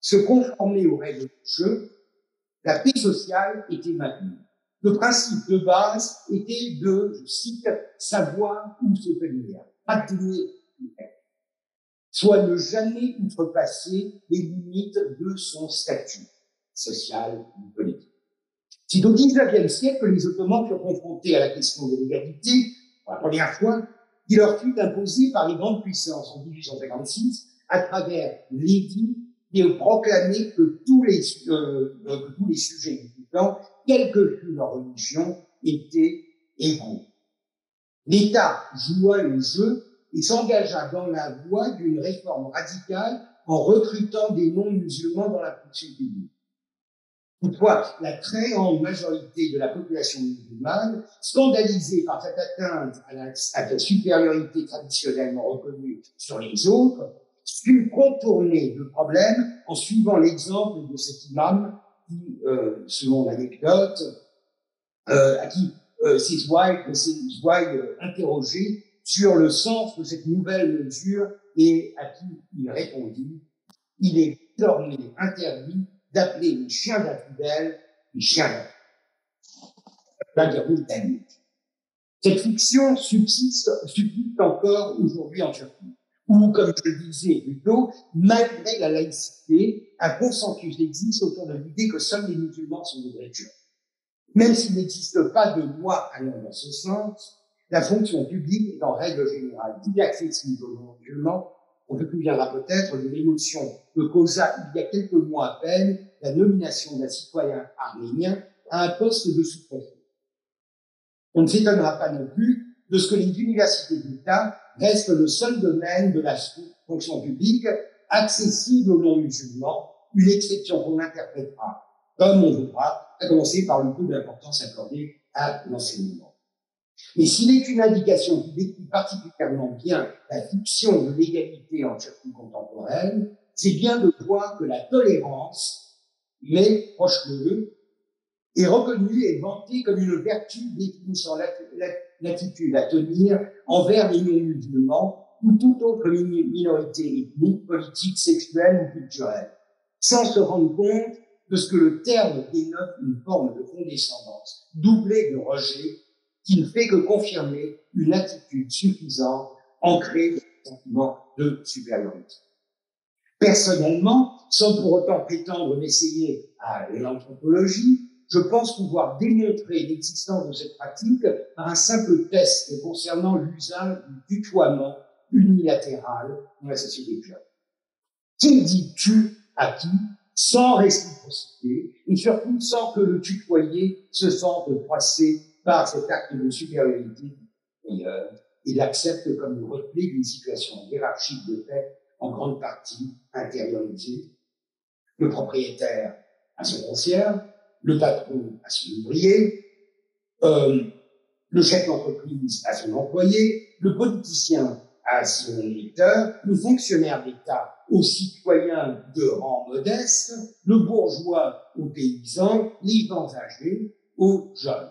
se conformer aux règles du jeu, la paix sociale était maintenue. Le principe de base était de, je cite, savoir où se tenir, tenir soit ne jamais outrepasser les limites de son statut social ou politique. C'est au XIXe siècle les Ottomans furent confrontés à la question de l'égalité, pour la première fois, qui leur fut imposée par les grandes puissances en 1856 à travers l'édit et proclamer que tous les, euh, que tous les sujets du temps, quelle que fût leur religion, étaient égaux. L'État joua le jeu et s'engagea dans la voie d'une réforme radicale en recrutant des non-musulmans dans la fonction publique. Toutefois, la très grande majorité de la population musulmane, scandalisée par cette atteinte à la, supériorité traditionnellement reconnue sur les autres, sut contourner le problème en suivant l'exemple de cet imam qui, euh, selon l'anecdote, euh, à qui euh, ses ouailles interrogées sur le sens de cette nouvelle mesure et à qui il répondit, il est désormais interdit d'appeler les chiens d'infidèles les chiens d'infidèles. Cette fiction subsiste, subsiste encore aujourd'hui en Turquie ou, comme je le disais plus tôt, malgré la laïcité, un consensus existe autour de l'idée que seuls les musulmans sont des vrais Même s'il n'existe pas de loi allant dans ce sens, la fonction publique est en règle générale inaccessible aux musulmans. On se souviendra peut-être de l'émotion que causa il y a quelques mois à peine la nomination d'un citoyen arménien à un poste de sous-préfet. On ne s'étonnera pas non plus de ce que les universités d'État restent le seul domaine de la fonction publique accessible aux non-musulmans, une exception qu'on interprétera comme on voudra, à commencer par le peu d'importance accordée à l'enseignement. Mais s'il est une indication qui décrit particulièrement bien la fiction de l'égalité en Turquie contemporaine, c'est bien de voir que la tolérance, mais proche de eux, est reconnue et vantée comme une vertu définissant l'attitude à tenir envers les non-musulmans ou toute autre minorité ethnique, politique, sexuelle ou culturelle, sans se rendre compte de ce que le terme dénote une forme de condescendance, doublée de rejet, qui ne fait que confirmer une attitude suffisante, ancrée dans le sentiment de supériorité. Personnellement, sans pour autant prétendre m'essayer à l'anthropologie, je pense pouvoir démontrer l'existence de cette pratique par un simple test concernant l'usage du tutoiement unilatéral dans la société club. Qui dit tu à qui sans réciprocité et surtout sans que le tutoyer se sente froissé par cet acte de supériorité et l'accepte comme le reflet d'une situation hiérarchique de fait en grande partie intériorisée. Le propriétaire à son concierge, le patron à son ouvrier, euh, le chef d'entreprise à son employé, le politicien à son électeur, le fonctionnaire d'État aux citoyens de rang modeste, le bourgeois aux paysans, les gens âgés aux jeunes.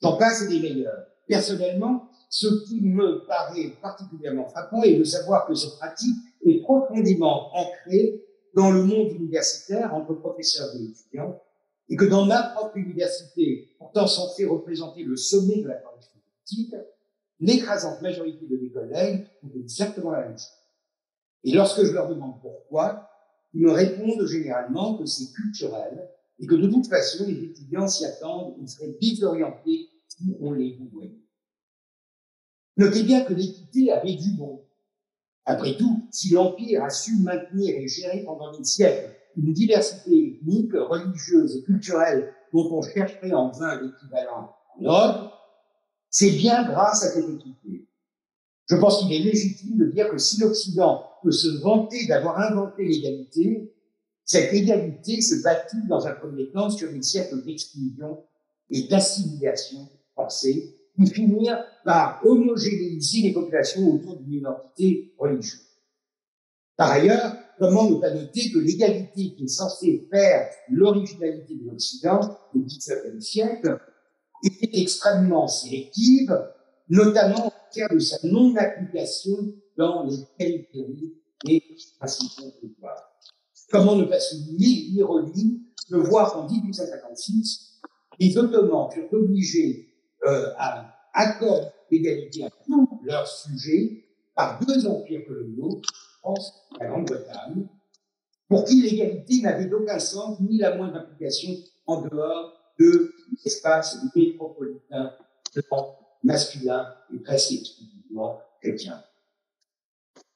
J'en passe des meilleurs. Personnellement, ce qui me paraît particulièrement frappant est de savoir que cette pratique est profondément ancrée dans le monde universitaire entre professeurs et étudiants, et que dans ma propre université, pourtant censée représenter le sommet de la correction politique, l'écrasante majorité de mes collègues font exactement la même chose. Et lorsque je leur demande pourquoi, ils me répondent généralement que c'est culturel et que de toute façon, les étudiants s'y attendent, ils seraient désorientés si on les vouait. Notez bien que l'équité avait du bon. Après tout, si l'Empire a su maintenir et gérer pendant des siècles une diversité ethnique, religieuse et culturelle dont on chercherait en vain l'équivalent en Europe, c'est bien grâce à cette équité. Je pense qu'il est légitime de dire que si l'Occident peut se vanter d'avoir inventé l'égalité, cette égalité se bâtit dans un premier temps sur une siècle d'exclusion et d'assimilation forcée, qui finir par homogénéiser les populations autour d'une identité religieuse. Par ailleurs, comment ne pas noter que l'égalité qui est censée faire l'originalité de l'Occident au XIXe siècle était extrêmement sélective, notamment en termes de sa non-application dans les périphéries des principaux pouvoirs. Comment ne pas souligner l'ironie de voir qu'en 1856, les Ottomans furent obligés euh, à accorder l'égalité à tous leurs sujets par deux empires coloniaux, France et la Grande-Bretagne, pour qui l'égalité n'avait aucun sens ni la moindre application en dehors de l'espace métropolitain masculin et presque exclusivement chrétien.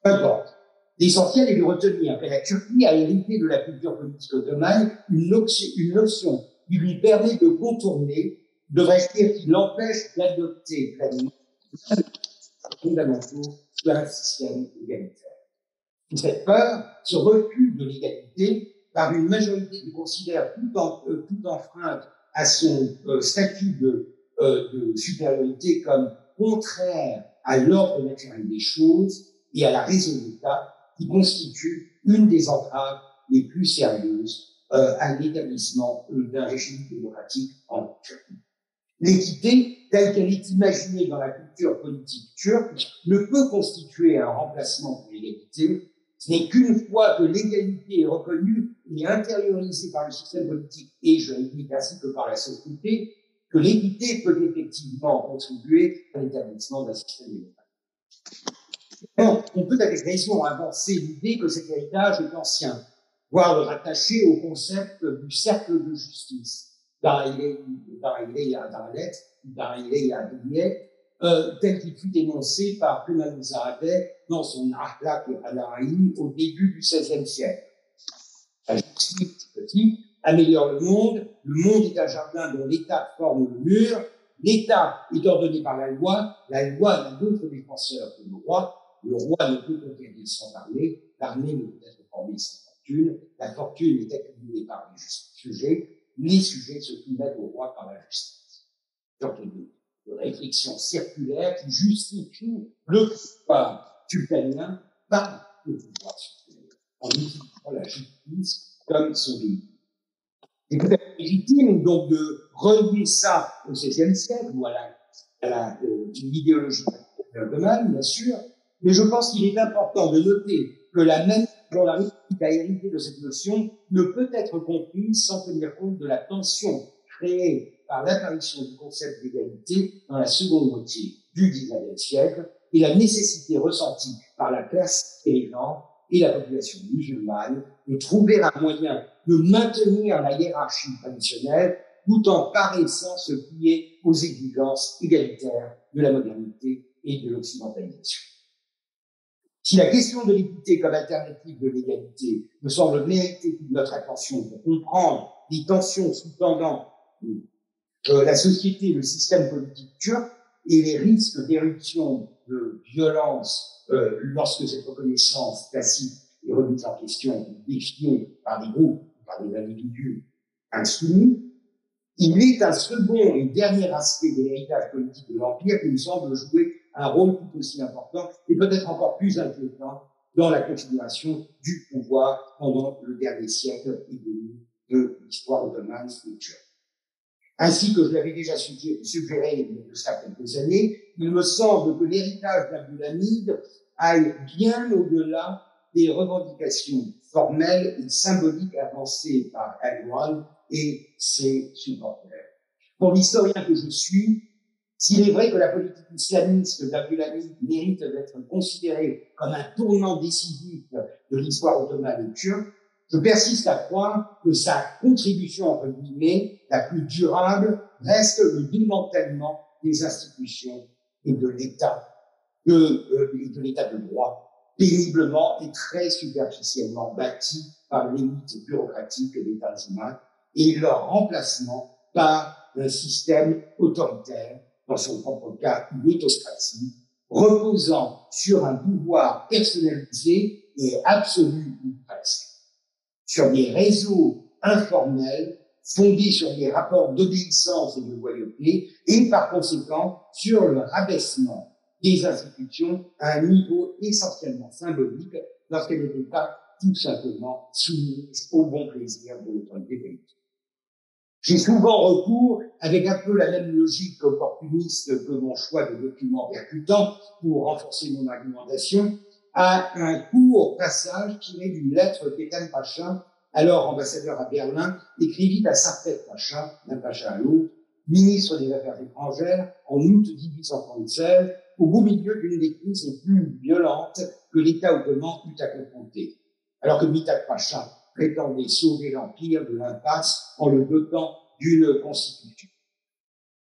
Peu importe. L'essentiel est de retenir que la Turquie a hérité de la culture politique ottomane une une notion qui lui permet de contourner, devrais-je dire, qui l'empêche d'adopter pleinement les fondamentaux d'un système égalitaire. Cette peur, ce refus de l'égalité, par une majorité qui considère tout, en, euh, enfreinte à son euh, statut de, euh, de supériorité comme contraire à l'ordre naturel des choses et à la raison d'État, qui constitue une des entraves les plus sérieuses à l'établissement d'un régime démocratique en Turquie. L'équité, telle qu'elle est imaginée dans la culture politique turque, ne peut constituer un remplacement pour l'égalité. Ce n'est qu'une fois que l'égalité est reconnue et intériorisée par le système politique et juridique ainsi que par la société, que l'équité peut effectivement contribuer à l'établissement d'un système démocratique on peut avec raison avancer l'idée que cet héritage est ancien, voire le rattacher au concept du cercle de justice. Euh, tel qu'il fut énoncé par Zahadet dans son Ahlak al au début du XVIe siècle. La justice, petit, améliore le monde, le monde est un jardin dont l'État forme le mur, l'État est ordonné par la loi, la loi n'a d'autre défenseur que le roi, le roi ne peut conquérir sans armée, l'armée ne peut être formée sans fortune, la fortune est accumulée par les sujets, les sujets se soumettent au roi par la justice. de réflexion circulaire qui justifie le pouvoir sultanien par le pouvoir sultanien, en utilisant la justice comme son véhicule. C'est peut-être légitime donc de relier ça au XVIe siècle ou à la, euh, l'idéologie de bien sûr, mais je pense qu'il est important de noter que la même la hérité de cette notion ne peut être comprise sans tenir compte de la tension créée par l'apparition du concept d'égalité dans la seconde moitié du XIXe siècle et la nécessité ressentie par la classe dirigeante et la population musulmane de trouver un moyen de maintenir la hiérarchie traditionnelle tout en paraissant se plier aux exigences égalitaires de la modernité et de l'occidentalisation. Si la question de l'équité comme alternative de l'égalité me semble mériter toute notre attention pour comprendre les tensions sous-tendant euh, la société, le système politique turc et les risques d'éruption de violence euh, lorsque cette reconnaissance tacite est remise en question défiée par des groupes, par des individus insoumis, il est un second et dernier aspect de l'héritage politique de l'Empire qui me semble jouer un rôle tout aussi important et peut-être encore plus inquiétant dans la configuration du pouvoir pendant le dernier siècle et demi de l'histoire ottomane et turque. Ainsi que je l'avais déjà suggéré il y a quelques années, il me semble que l'héritage d'Abdulhamid aille bien au-delà des revendications formelles et symboliques avancées par Erdogan et ses supporters. Pour l'historien que je suis, s'il est vrai que la politique islamiste d'Abdulhamid mérite d'être considérée comme un tournant décisif de l'histoire ottomane et turque, je persiste à croire que sa contribution, entre guillemets, la plus durable reste le démantèlement des institutions et de l'État, de, euh, de l'État de droit, péniblement et très superficiellement bâti par l'élite bureaucratique des Tanzimat et leur remplacement par un système autoritaire, dans son propre cas, une autocratie, reposant sur un pouvoir personnalisé et absolu ou presque sur des réseaux informels fondés sur des rapports d'obéissance et de loyauté et par conséquent sur le rabaissement des institutions à un niveau essentiellement symbolique lorsqu'elles n'étaient pas tout simplement soumises au bon plaisir de l'autorité politique. J'ai souvent recours, avec un peu la même logique opportuniste que mon choix de documents percutants pour renforcer mon argumentation, à un court passage tiré d'une lettre qu'Etan Pacha, alors ambassadeur à Berlin, écrivit à Sarfet Pacha, d'un Pacha à l'autre, ministre des Affaires étrangères, en août 1836, au beau milieu d'une des crises les plus violentes que l'État ottoman eut à confronter. Alors que Mitak Pacha prétendait sauver l'Empire de l'impasse en le dotant d'une constitution.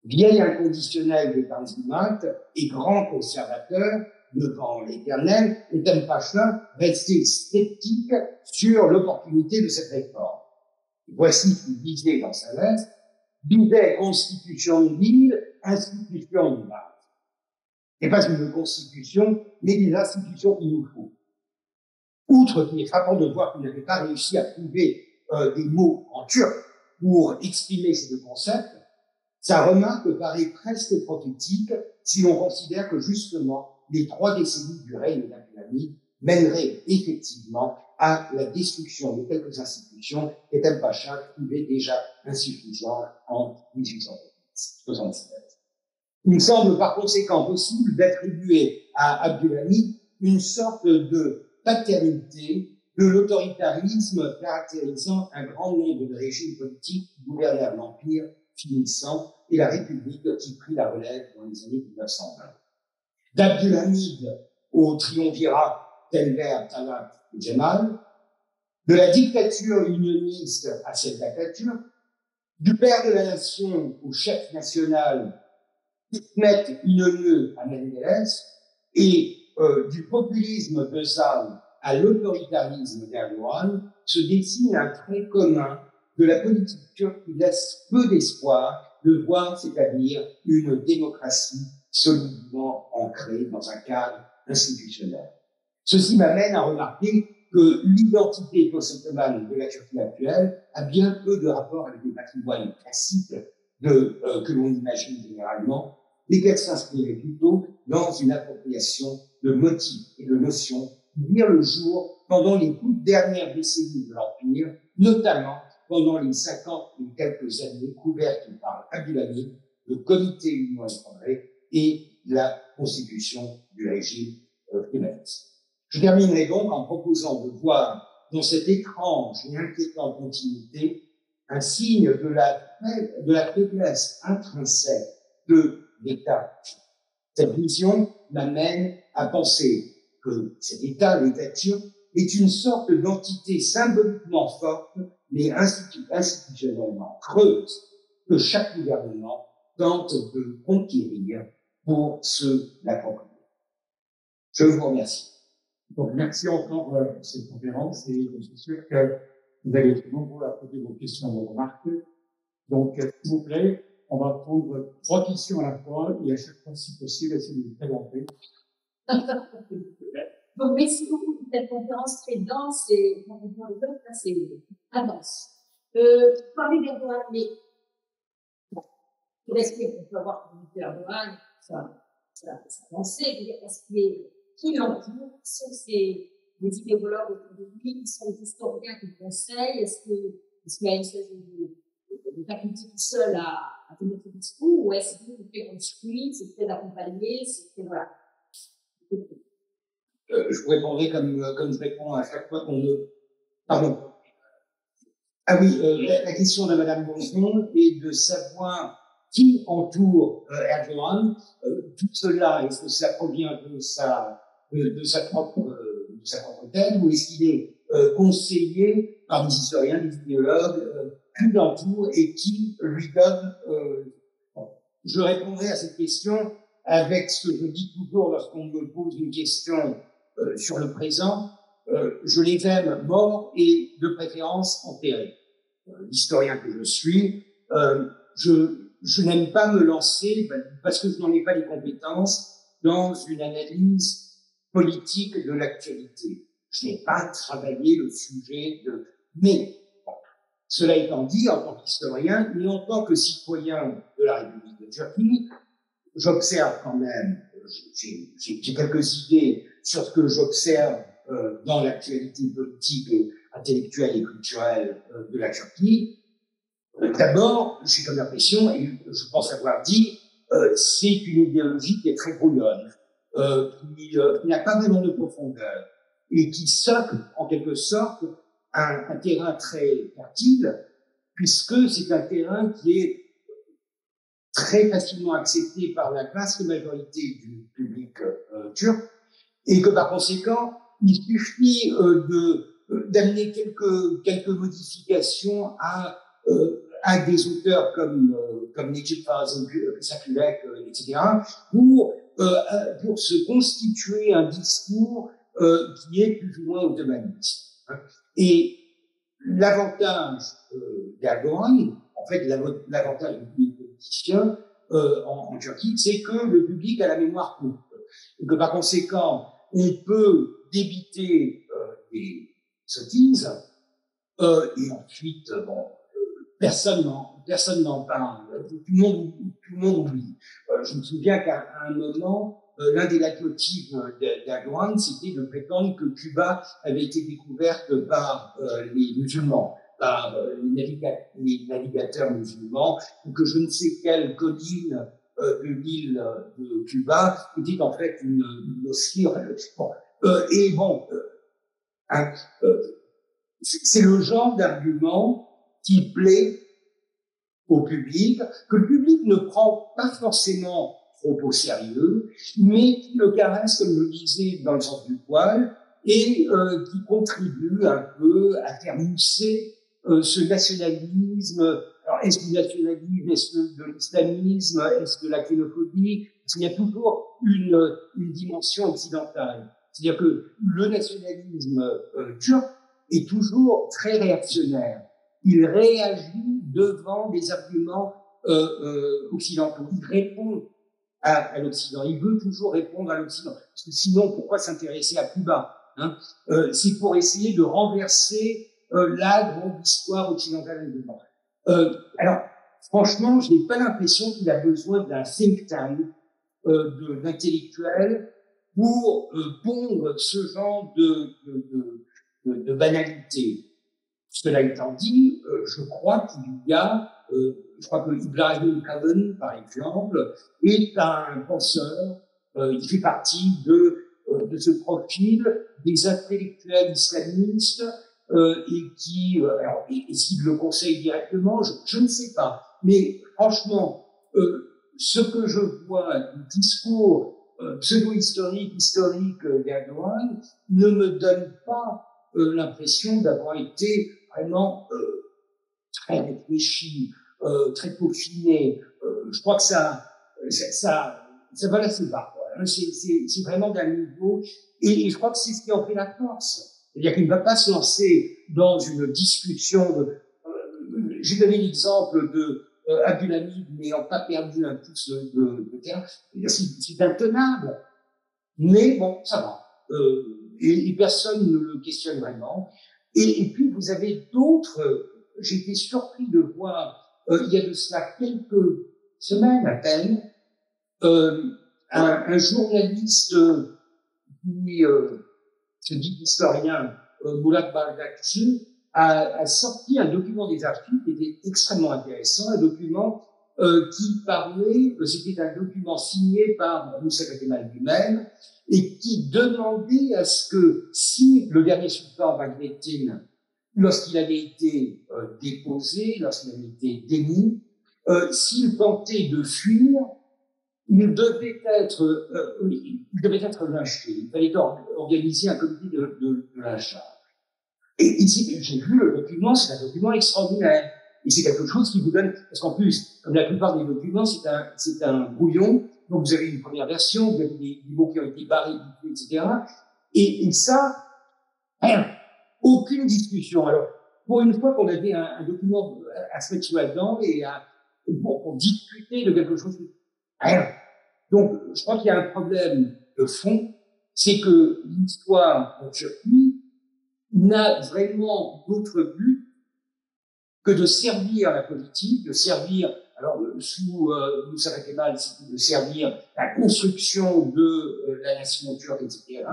Vieil inconditionnel de Tanzimat et grand conservateur, devant l'éternel, et Pacha restait sceptique sur l'opportunité de cette réforme. Voici ce qu'il disait dans sa lettre, bidet constitution de ville, institution de base. Et pas une constitution, mais des institutions qu'il nous faut. Outre qu'il est frappant de voir qu'il n'avait pas réussi à trouver euh, des mots en turc pour exprimer ces deux concepts, sa remarque paraît presque prophétique si l'on considère que justement les trois décennies du règne d'Abdulhamid mèneraient effectivement à la destruction de quelques institutions qu'Etem Pacha trouvait déjà insuffisantes en 1876. Il semble par conséquent possible d'attribuer à Abdulhamid une sorte de paternité de l'autoritarisme caractérisant un grand nombre de régimes politiques qui gouvernèrent l'Empire finissant et la République qui prit la relève dans les années 1920 d'Abdulhamid au triumvirat Telver, Talat et Jamal, de la dictature unioniste à cette dictature, du père de la nation au chef national, Hikmet Inoneux à Menderes, et euh, du populisme de Zal à l'autoritarisme d'Erdogan, se dessine un trait commun de la politique turque qui laisse peu d'espoir de voir c'est-à-dire une démocratie solidement ancré dans un cadre institutionnel. Ceci m'amène à remarquer que l'identité post-ottomane de la Turquie actuelle a bien peu de rapport avec le patrimoine classique euh, que l'on imagine généralement qu'elle s'inscrivait plutôt dans une appropriation de motifs et de notions qui virent le jour pendant les toutes dernières décennies de l'Empire, notamment pendant les 50 et quelques années couvertes par Abdulhamid, le comité union étrangère et la constitution du régime euh, Je terminerai donc en proposant de voir dans cette étrange et inquiétante continuité un signe de la, de la faiblesse intrinsèque de l'État. Cette vision m'amène à penser que cet État, turc, est une sorte d'entité symboliquement forte, mais institutionnellement creuse, que chaque gouvernement tente de conquérir pour se l'approprier. Je vous remercie. Merci encore pour cette conférence et je suis sûr que vous allez être nombreux à poser vos questions, vos remarques. Donc, s'il vous plaît, on va prendre trois questions à la fois et à chaque fois, si possible, essayer de vous présenter. bon, merci beaucoup pour cette conférence très dense et on va le là, c'est intense. Euh, parler d'Erdogan, mais respect qu'on peut avoir pour Erdogan, ça, ça, ça avancé. Est-ce qui l'entoure sont ces des idéologues autour de lui, qui sont des historiens qui conseillent Est-ce qu'il y a une espèce de, de faculté tout seul à, à tenir ce discours ou est-ce que vous faites construire, c'est fait d'accompagner, c'est fait voilà. Euh, je vous répondrai comme, comme je réponds à chaque fois qu'on me. Pardon. Ah oui, euh, la, question de Madame Bonson est de savoir qui entoure euh, Erdogan. Euh, tout cela, est-ce que ça provient de sa, de, de sa propre, euh, de sa propre tête ou est-ce qu'il est euh, conseillé par des historiens, des idéologues, euh, qui l'entoure et qui lui donne. Bon. Je répondrai à cette question avec ce que je dis toujours lorsqu'on me pose une question sur le présent. je les aime morts et de préférence enterrés. L'historien que je suis, je je n'aime pas me lancer, parce que je n'en ai pas les compétences, dans une analyse politique de l'actualité. Je n'ai pas travaillé le sujet de... Mais, cela étant dit, en tant qu'historien, et en tant que citoyen de la République de Turquie, j'observe quand même, j'ai quelques idées sur ce que j'observe euh, dans l'actualité politique intellectuelle et culturelle euh, de la Turquie, D'abord, j'ai comme l'impression, et je pense avoir dit, euh, c'est une idéologie qui est très brouillonne, euh, qui, euh, n'a pas vraiment de profondeur et qui socle en quelque sorte un, un terrain très fertile, puisque c'est un terrain qui est très facilement accepté par la vaste majorité du public euh, turc, et que par conséquent, il suffit euh, de euh, d'amener quelques quelques modifications à euh, à des auteurs comme euh, comme Necip Sakulek, euh, etc. pour pour se constituer un discours qui est plus ou moins. Hein. Et l'avantage euh, d'Erdogan, en fait, l'avantage du politicien euh, en, Turquie, c'est que le public a la mémoire courte. Et que par conséquent, on peut débiter euh, des sottises, euh, et ensuite, bon, personne n'en personne n'en parle. Tout le monde tout le monde oublie. Euh, je me souviens qu'à un moment, euh, l'un des leitmotifs d'Erdogan, c'était de prétendre que Cuba avait été découverte par euh, les musulmans, par les, navigateurs musulmans, ou que je ne sais quelle colline de l'île de Cuba était en fait une, une. Bon. et bon, hein, c'est le genre d'argument qui plaît au public, que le public ne prend pas forcément trop au sérieux, mais qui le caresse, comme le disais, dans le sens du poil, et euh, qui contribue un peu à faire mousser euh, ce nationalisme. Alors, est-ce du nationalisme, est-ce de l'islamisme, est-ce de la xénophobie? Parce qu'il y a toujours une, dimension occidentale. C'est-à-dire que le nationalisme euh, turc est toujours très réactionnaire il réagit devant des arguments occidentaux. Il répond à, l'Occident. Il veut toujours répondre à l'Occident. Parce que sinon, pourquoi s'intéresser à Cuba hein? Euh, C'est pour essayer de renverser euh, la grande histoire occidentale euh, alors, franchement, je n'ai pas l'impression qu'il a besoin d'un think tank euh, d'intellectuels pour euh, pondre ce genre de, banalité. Cela étant dit, euh, je crois qu'il y a, je crois que Ibrahim Kavan, par exemple, est un penseur, euh, il fait partie de, euh, de ce profil des intellectuels islamistes et qui, alors, est-ce qu'il le conseille directement je, ne sais pas. Mais franchement, ce que je vois du discours pseudo-historique, historique d'Erdogan ne me donne pas l'impression d'avoir été vraiment euh, très réfléchi, euh, très peaufiné. Euh, je crois que ça, ça, ça, ça va assez bas. C'est vraiment d'un niveau, et, je crois que c'est ce qui en fait la force. C'est-à-dire qu'il ne va pas se lancer dans une discussion de. Euh, J'ai donné l'exemple de Abdulhamid n'ayant pas perdu un pouce de, terrain. C'est intenable. Mais bon, ça va. Et, personne ne le questionne vraiment. Et, et puis, vous avez d'autres. Été surpris de voir, euh, il y a de cela quelques semaines à peine, euh, un, journaliste qui euh, dit historien, Moulad Bardakchi, a, sorti un document des archives qui était extrêmement intéressant, un document qui parlait, c'était un document signé par Moussa Kemal lui-même, et qui demandait à ce que si le dernier sultan Bagnetin, lorsqu'il avait été euh, déposé, lorsqu'il avait été démis, euh, s'il tentait de fuir, il devait être, euh, il devait être lynché. Il fallait organiser un comité de, de, lynchage. Et ici, j'ai vu le document, c'est un document extraordinaire. Et c'est quelque chose qui vous donne, parce qu'en plus, comme la plupart des documents, c'est un, c'est un brouillon, donc vous avez une première version, vous avez des, mots qui ont été barrés, etc. Et, et ça, rien, aucune discussion. Alors, pour une fois qu'on avait un, document à se mettre sous la dent et à, pour, discuter de quelque chose, rien. Donc, je crois qu'il y a un problème de fond, c'est que l'histoire en Turquie n'a vraiment d'autre but que de servir la politique, de servir, alors sous euh, Moussa Kemal, de servir la construction de euh, la nation turque, etc.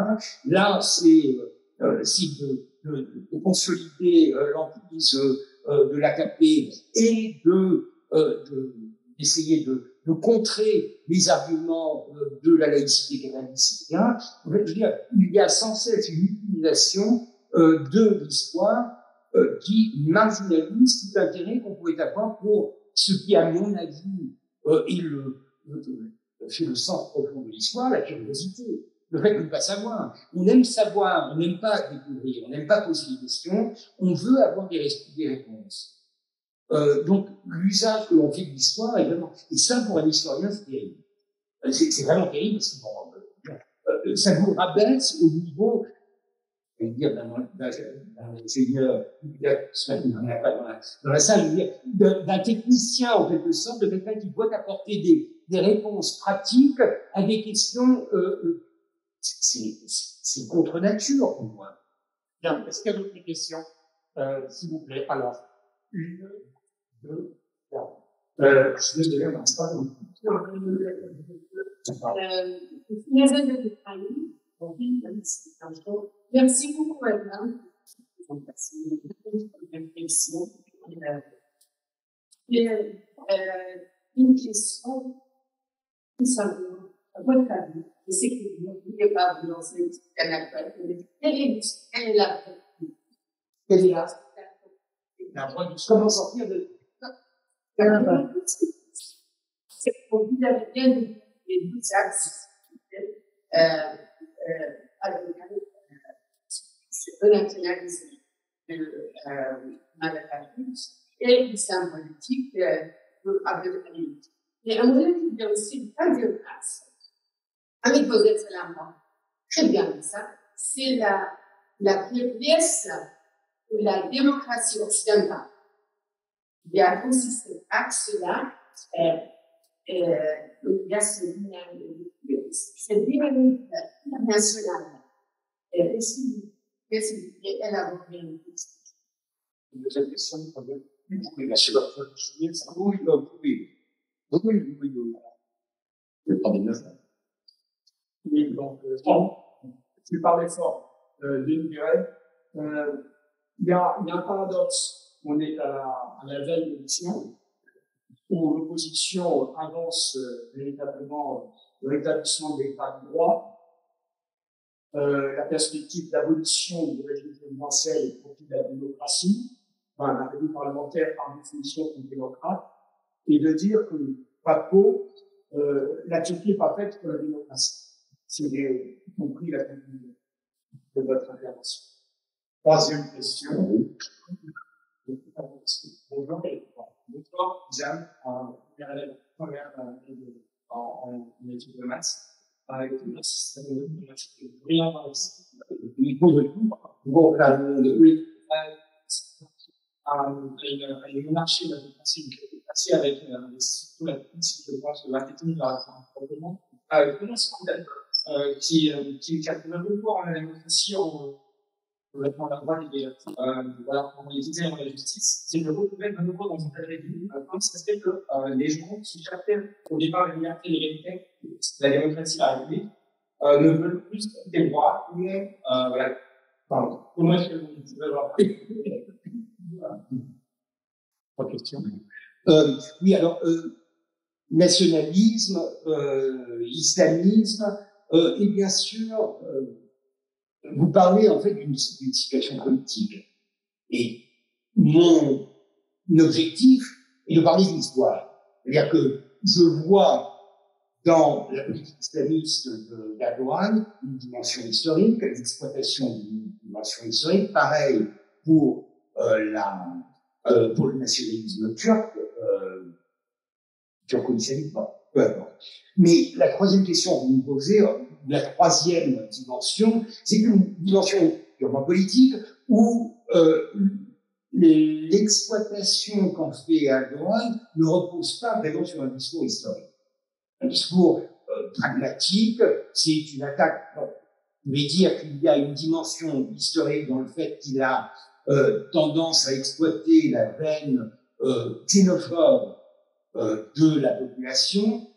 Là, c'est euh, de, de, de, consolider euh, l'emprise euh, de l'AKP et de d'essayer de, contrer les arguments de la laïcité kémaliste, etc. Je veux dire, il y a sans cesse une utilisation de l'histoire euh, qui marginalise tout l'intérêt qu'on pourrait avoir pour ce qui, à mon avis, euh, est le, fait le sens profond de l'histoire, la curiosité, le fait de ne pas savoir. On aime savoir, on n'aime pas découvrir, on n'aime pas poser des questions, on veut avoir des, réponses. Euh, donc, l'usage que l'on fait de l'histoire est vraiment... Et ça, pour un historien, c'est terrible. Euh, c'est vraiment terrible parce que euh, ça vous rabaisse au niveau dire d'un ingénieur, dans la salle, d'un technicien en quelque sorte, de quelqu'un qui doit apporter des, réponses pratiques à des questions, c'est contre nature pour moi. Bien, est-ce qu'il y a d'autres questions, euh, s'il vous plaît Alors, une, deux, trois. Euh, je suis désolé, on n'a pas. Euh, Merci beaucoup, Anna. Et, euh, une question, tout simplement, votre avis, je sais que vous ne pouvez pas vous lancer un appel, mais quelle est, quelle est la Quelle est la Comment sortir de. C'est pour vous avez bien les deux axes. Euh, euh, alors, le nationalisme euh, malagasy et l'islam politique euh, avec l'Amérique. Et à mon avis, il y a aussi une troisième place. Ami Cosette Salamban, très bien ça, c'est la, la faiblesse de la démocratie occidentale. Il y a aussi cet axe-là, euh, euh, il y a ce dynamique, cette dynamique nationale. Et, deuxième question, oui, bien sûr. Oui, oui. Oui, oui, oui. oui. Le problème Oui, donc, euh, bon, tu parlais fort euh, d'une durée. Euh, il y, a, y a un paradoxe. On est à la, à la veille où l'opposition avance euh, véritablement le rétablissement de l'état de droit, euh, la perspective d'abolition du régime présidentiel et profit de la démocratie, enfin, la République parlementaire par définition comme démocrate, et de dire que, pas euh, la Turquie n'est pas faite pour la démocratie. C'est compris la conclusion de votre intervention. Troisième question. Bonjour. Bonsoir, Jeanne. Euh, première année en, études de maths. Avec le système de mathématiques. Rien dans le faut de euh, je pense. Euh, euh, qui, euh, qui, beaucoup en la démocratie, en, la droite et euh, voilà, les disait dans la justice, c'est de retrouver de nouveau dans une tragédie, euh, comme ça se fait que euh, les gens qui cherchaient au départ la liberté et l'égalité, la démocratie, la République, ne veulent plus des droits, mais voilà. Pardon. Comment est-ce que vous pouvez avoir Trois questions. Euh, oui, alors, euh, nationalisme, euh, islamisme, euh, et bien sûr, euh, vous parlez en fait d'une situation politique. Et mon objectif est de parler de l'histoire. C'est-à-dire que je vois dans la politique islamiste de une dimension historique, l'exploitation d'une dimension historique, pareil pour euh, la euh, pour le nationalisme turc, euh, turco-islamique, importe. Mais la troisième question que vous me posez, la troisième dimension, c'est une dimension purement politique où euh, l'exploitation qu'en fait Erdogan ne repose pas vraiment sur un discours historique. Un discours euh, pragmatique, c'est une attaque. Bon, je vais dire qu'il y a une dimension historique dans le fait qu'il a euh, tendance à exploiter la veine euh, xénophobe euh, de la population,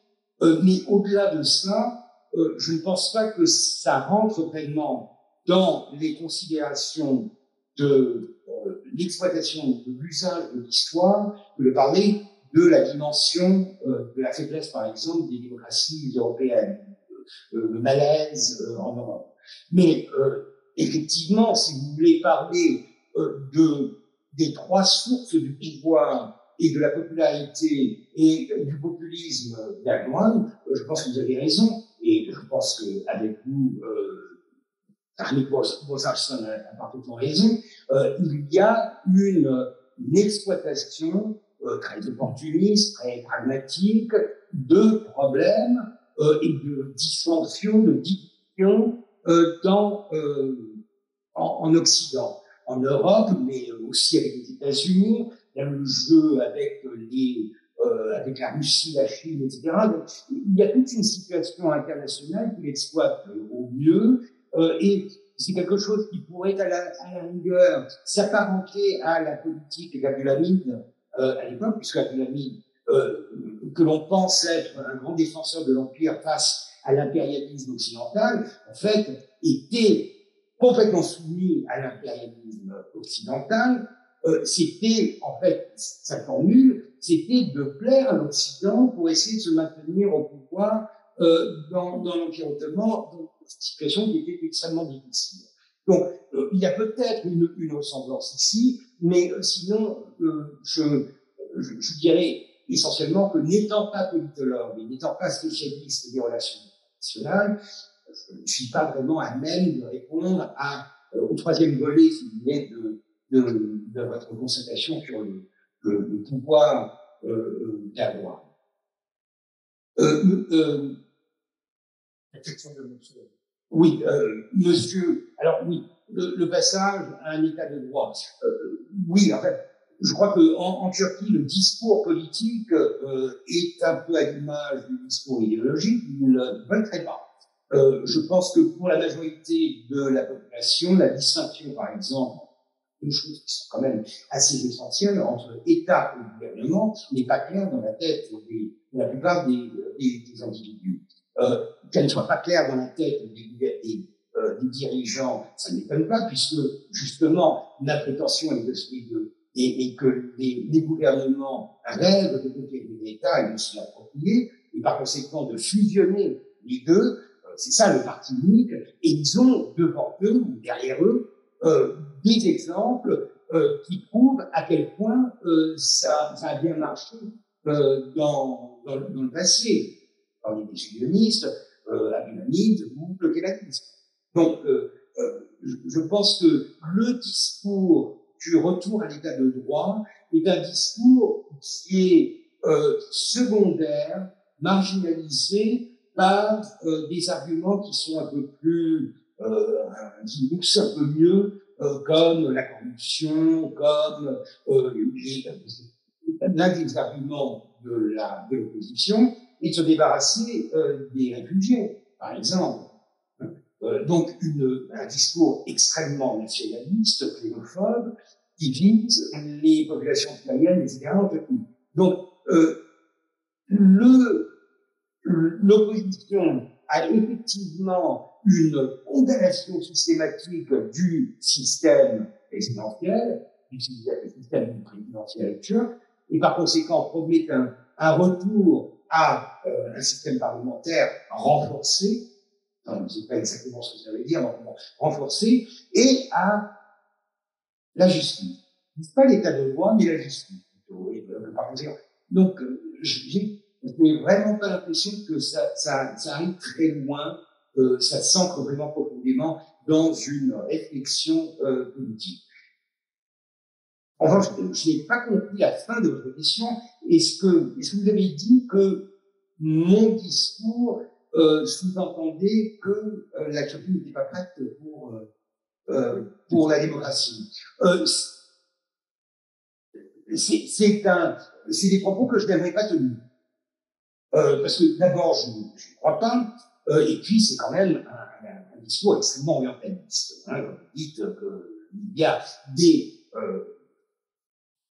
euh, mais au-delà de ça, euh, je ne pense pas que ça rentre pleinement dans les considérations de euh, l'exploitation de l'usage de l'histoire de parler de la dimension euh, de la faiblesse, par exemple, des démocraties européennes, euh, le malaise euh, en Europe. Mais effectivement, si vous voulez parler de, des trois sources du pouvoir et de la popularité et du populisme d'Erdogan, je pense que vous avez raison. Et je pense qu'avec vous, euh, Bosarson a, parfaitement raison, euh, il y a une, exploitation euh, très opportuniste, très pragmatique de problèmes euh, et de dysfonction, de division euh, dans, euh, en, Occident, en Europe, mais aussi avec les États-Unis. Il y a le jeu avec euh, avec la Russie, la Chine, etc. Il y a toute une situation internationale qui exploite euh, au mieux, euh, et c'est quelque chose qui pourrait, à la, à la longueur, s'apparenter à la politique d'Abdulhamid euh, à l'époque, puisque Abdulhamid, euh, que l'on pense être un grand défenseur de l'Empire face à l'impérialisme occidental, en fait, était complètement soumis à l'impérialisme occidental, euh, c'était, en fait, sa formule, c'était de plaire à l'Occident pour essayer de se maintenir au pouvoir euh, dans, dans l'Empire ottoman, dans une situation qui était extrêmement difficile. Donc, euh, il y a peut-être une, une, ressemblance ici, mais euh, sinon, euh, je, je, je, dirais essentiellement que n'étant pas politologue et n'étant pas spécialiste des relations internationales, je ne suis pas vraiment à même de répondre à, au troisième volet, si vous voulez, de, de, de votre constatation sur le, le, le pouvoir euh, d'Erdogan. Euh, euh, La question de monsieur. Oui, euh, monsieur. Alors oui, le, le, passage à un état de droit. Euh, oui, en fait, je crois que en, en Turquie, le discours politique euh, est un peu à l'image du discours idéologique. Ils ne veulent très pas. Euh, je pense que pour la majorité de la population, la distinction, par exemple, choses qui sont quand même assez essentielles entre État et gouvernement n'est pas clair dans la tête de la plupart des, des, individus. Euh, Qu'elle ne soit pas claire dans la tête des, des, euh, des dirigeants, ça ne m'étonne pas, puisque justement la prétention est de, de et, et, que les, gouvernements rêvent de conquérir l'État et de se l'approprier, et par conséquent de fusionner les deux, euh, c'est ça le parti unique, et ils ont devant eux ou derrière eux euh, des exemples euh, qui prouvent à quel point euh, ça, a bien marché euh, dans, dans, dans, le passé, par les sionistes, euh, Abdulhamid ou le kélanisme. Donc, je pense que le discours du retour à l'état de droit est un discours qui est secondaire, marginalisé par des arguments qui sont un peu plus, euh, qui un peu mieux, euh, comme la corruption, comme euh, l'un des arguments de de l'opposition est de se débarrasser euh, des réfugiés, par exemple. donc une, un discours extrêmement nationaliste, xénophobe, qui vise les populations citoyennes, etc. Donc, l'opposition a effectivement une condamnation systématique du système présidentiel, du système présidentiel turc, et par conséquent promet un, retour à euh, un système parlementaire renforcé, non, je ne sais pas exactement ce que ça veut dire, renforcé, et à la justice. Pas l'état de droit, mais la justice, plutôt, et, par conséquent. Donc, euh, j'ai vraiment pas l'impression que ça, arrive très loin, euh, ça s'ancre vraiment profondément dans une réflexion euh, politique. Enfin, je, n'ai pas compris la fin de votre question. Est-ce que, vous avez dit que mon discours euh, sous-entendait que la Turquie n'était pas prête pour, la démocratie? C'est des propos que je n'aimerais pas tenir. Parce que d'abord, je ne crois pas, euh, et puis c'est quand même un, discours extrêmement orientaliste. Hein, vous dites qu'il y a des, euh,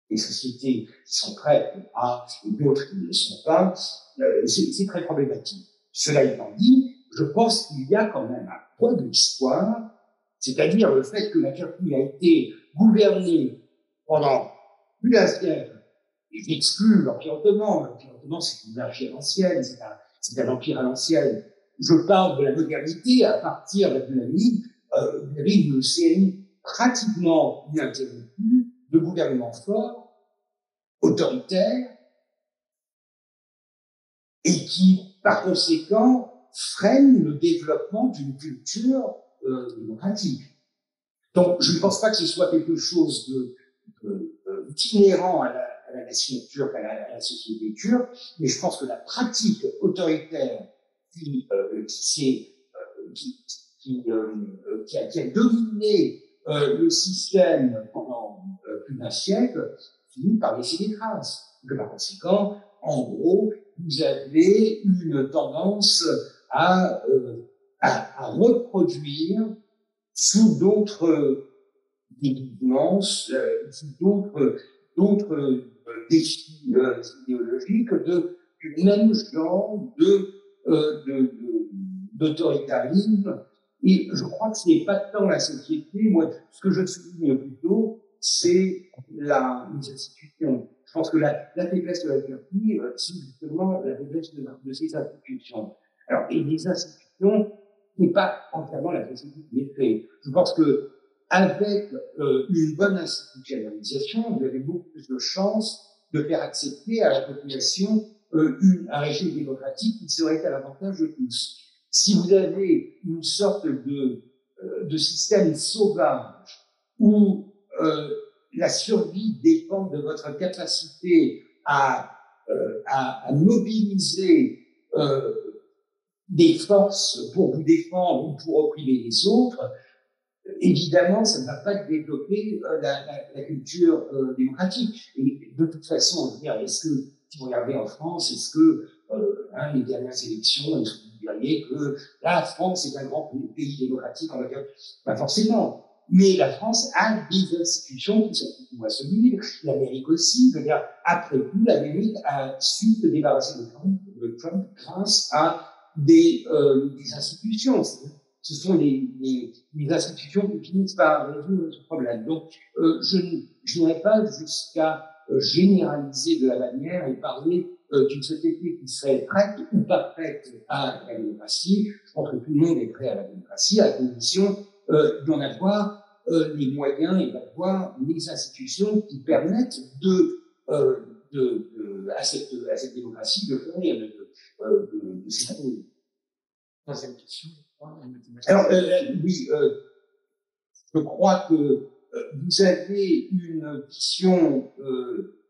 des sociétés qui sont prêtes à, et d'autres qui ne le sont pas, euh, c'est très problématique. Cela étant dit, je pense qu'il y a quand même un point de l'histoire, c'est-à-dire le fait que la Turquie a été gouvernée pendant plus d'un siècle et j'exclus l'Empire ottoman. L'Empire ottoman, c'est une monarchie à l'ancienne, c'est un, un empire à l'ancienne. Je parle de la modernité à partir de la dynamique. Euh, une série pratiquement ininterrompue de gouvernements forts, autoritaires, et qui, par conséquent, freinent le développement d'une culture euh, démocratique. Donc, je ne pense pas que ce soit quelque chose de, de, de inhérent à la, à nation turque, à la, société turque, mais je pense que la pratique autoritaire qui, euh, euh, euh, a, dominé euh, le système pendant euh, plus d'un siècle finit par laisser des traces. Par conséquent, en gros, vous avez une tendance à, euh, reproduire sous d'autres déguisements, sous d'autres défis euh, idéologiques de, du même genre euh, de, d'autoritarisme. Et je crois que ce n'est pas tant la société. Moi, ce que je souligne plutôt, c'est les institutions. Je pense que la, la faiblesse de la Turquie, euh, c'est justement la faiblesse de, de ces institutions. Alors, et les institutions, n'est pas entièrement la société qui est faite. Je pense que avec euh, une bonne institutionnalisation, vous avez beaucoup plus de chances de faire accepter à la population euh, une, un régime démocratique qui serait à l'avantage de tous. Si vous avez une sorte de, euh, système sauvage où euh, la survie dépend de votre capacité à, mobiliser des forces pour vous défendre ou pour opprimer les autres, évidemment, ça ne va pas développer la, culture démocratique. Et de toute façon, est-ce que, si vous regardez en France, est-ce que euh, hein, les dernières élections, vous diriez que la France est un grand pays démocratique, on va dire, pas forcément. mais la France a des institutions qui sont plus moins solides, l'Amérique aussi. Je veux dire, après tout, l'Amérique a su se débarrasser de Trump, grâce à des, euh, des institutions. Ce sont les, les, les, institutions qui finissent par résoudre ce problème. Donc, euh, je n'irai pas jusqu'à généraliser de la manière et parler euh, d'une société qui serait prête ou pas prête à la démocratie. Je pense que tout le monde est prêt à la démocratie, à condition euh, d'en avoir euh, les moyens et d'avoir les institutions qui permettent de, euh, de, de à, cette, à, cette, démocratie de faire de, de. Troisième question. Alors, oui, je crois que vous avez une vision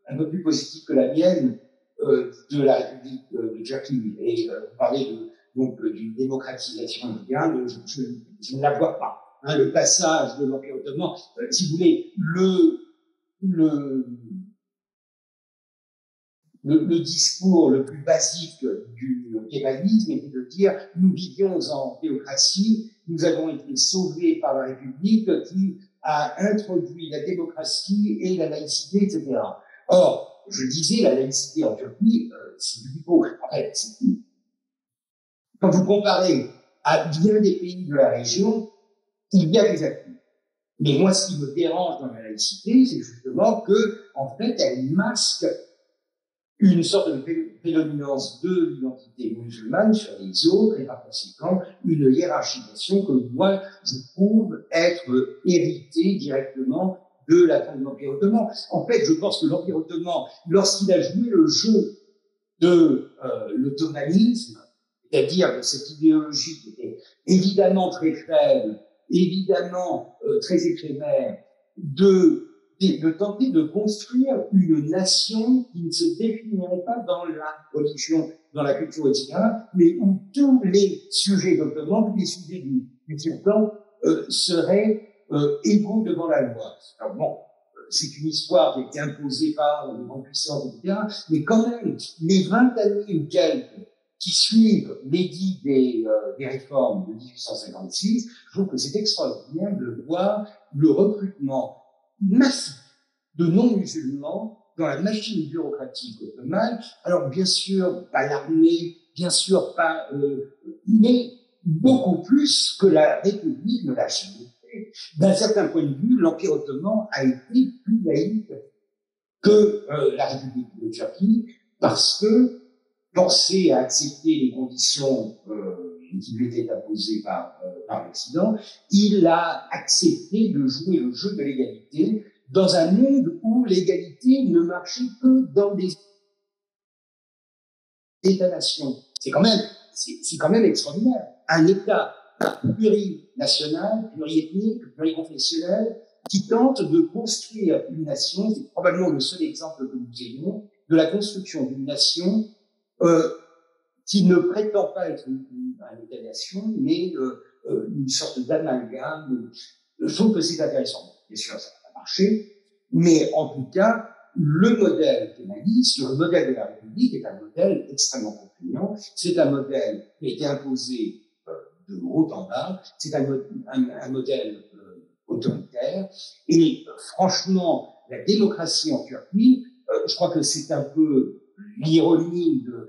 un peu plus positive que la mienne de la République de Turquie. Et vous parlez donc d'une démocratisation mondiale, je, ne la vois pas. Hein, le passage de l'Empire ottoman, euh, si vous voulez, le, discours le plus basique du kébalisme était de dire nous vivions en théocratie, nous avons été sauvés par la République qui a introduit la démocratie et la laïcité, etc. Or, je disais, la laïcité en Turquie, euh, c'est du faux. En fait, quand vous comparez à bien des pays de la région, il y a des acquis. Mais moi, ce qui me dérange dans la laïcité, c'est justement que, en fait, elle masque une sorte de prédominance de l'identité musulmane sur les autres et par conséquent une hiérarchisation que moi je trouve être héritée directement de la fin de l'Empire ottoman. En fait, je pense que l'Empire ottoman, lorsqu'il a joué le jeu de euh, l'ottomanisme, c'est-à-dire de cette idéologie qui était évidemment très faible évidemment euh, très éphémère, de, de, tenter de construire une nation qui ne se définirait pas dans la religion, dans la culture, etc., mais où tous les sujets d'Ottoman, tous les sujets du, du sultan euh, seraient euh, égaux devant la loi. Alors bon, euh, c'est une histoire qui a été imposée par les grandes puissances, etc., mais quand même, les 20 années ou quelques qui suivent l'édit des, des, réformes de 1856, je trouve que c'est extraordinaire de voir le recrutement massif de non-musulmans dans la machine bureaucratique ottomane. Alors bien sûr, pas l'armée, bien sûr pas, euh, mais beaucoup plus que la République ne l'a jamais fait. D'un certain point de vue, l'Empire ottoman a été plus laïque que euh, la République de Turquie parce que penser à accepter les conditions euh, qui lui étaient imposées par, euh, l'Occident, il a accepté de jouer le jeu de l'égalité dans un monde où l'égalité ne marchait que dans des États-nations. C'est quand même, c'est quand même extraordinaire. Un État plurinational, pluriethnique, pluriconfessionnel, qui tente de construire une nation, c'est probablement le seul exemple que nous ayons, de la construction d'une nation euh, qui ne prétend pas être une, une, mais euh, euh, une sorte d'amalgame. Je trouve que c'est intéressant. Bien sûr, ça va marcher, mais en tout cas, le modèle kémaliste, le modèle de la République est un modèle extrêmement contraignant. C'est un modèle qui a été imposé euh, de haut en bas. C'est un, modèle autoritaire. Et franchement, la démocratie en Turquie, je crois que c'est un peu l'ironie de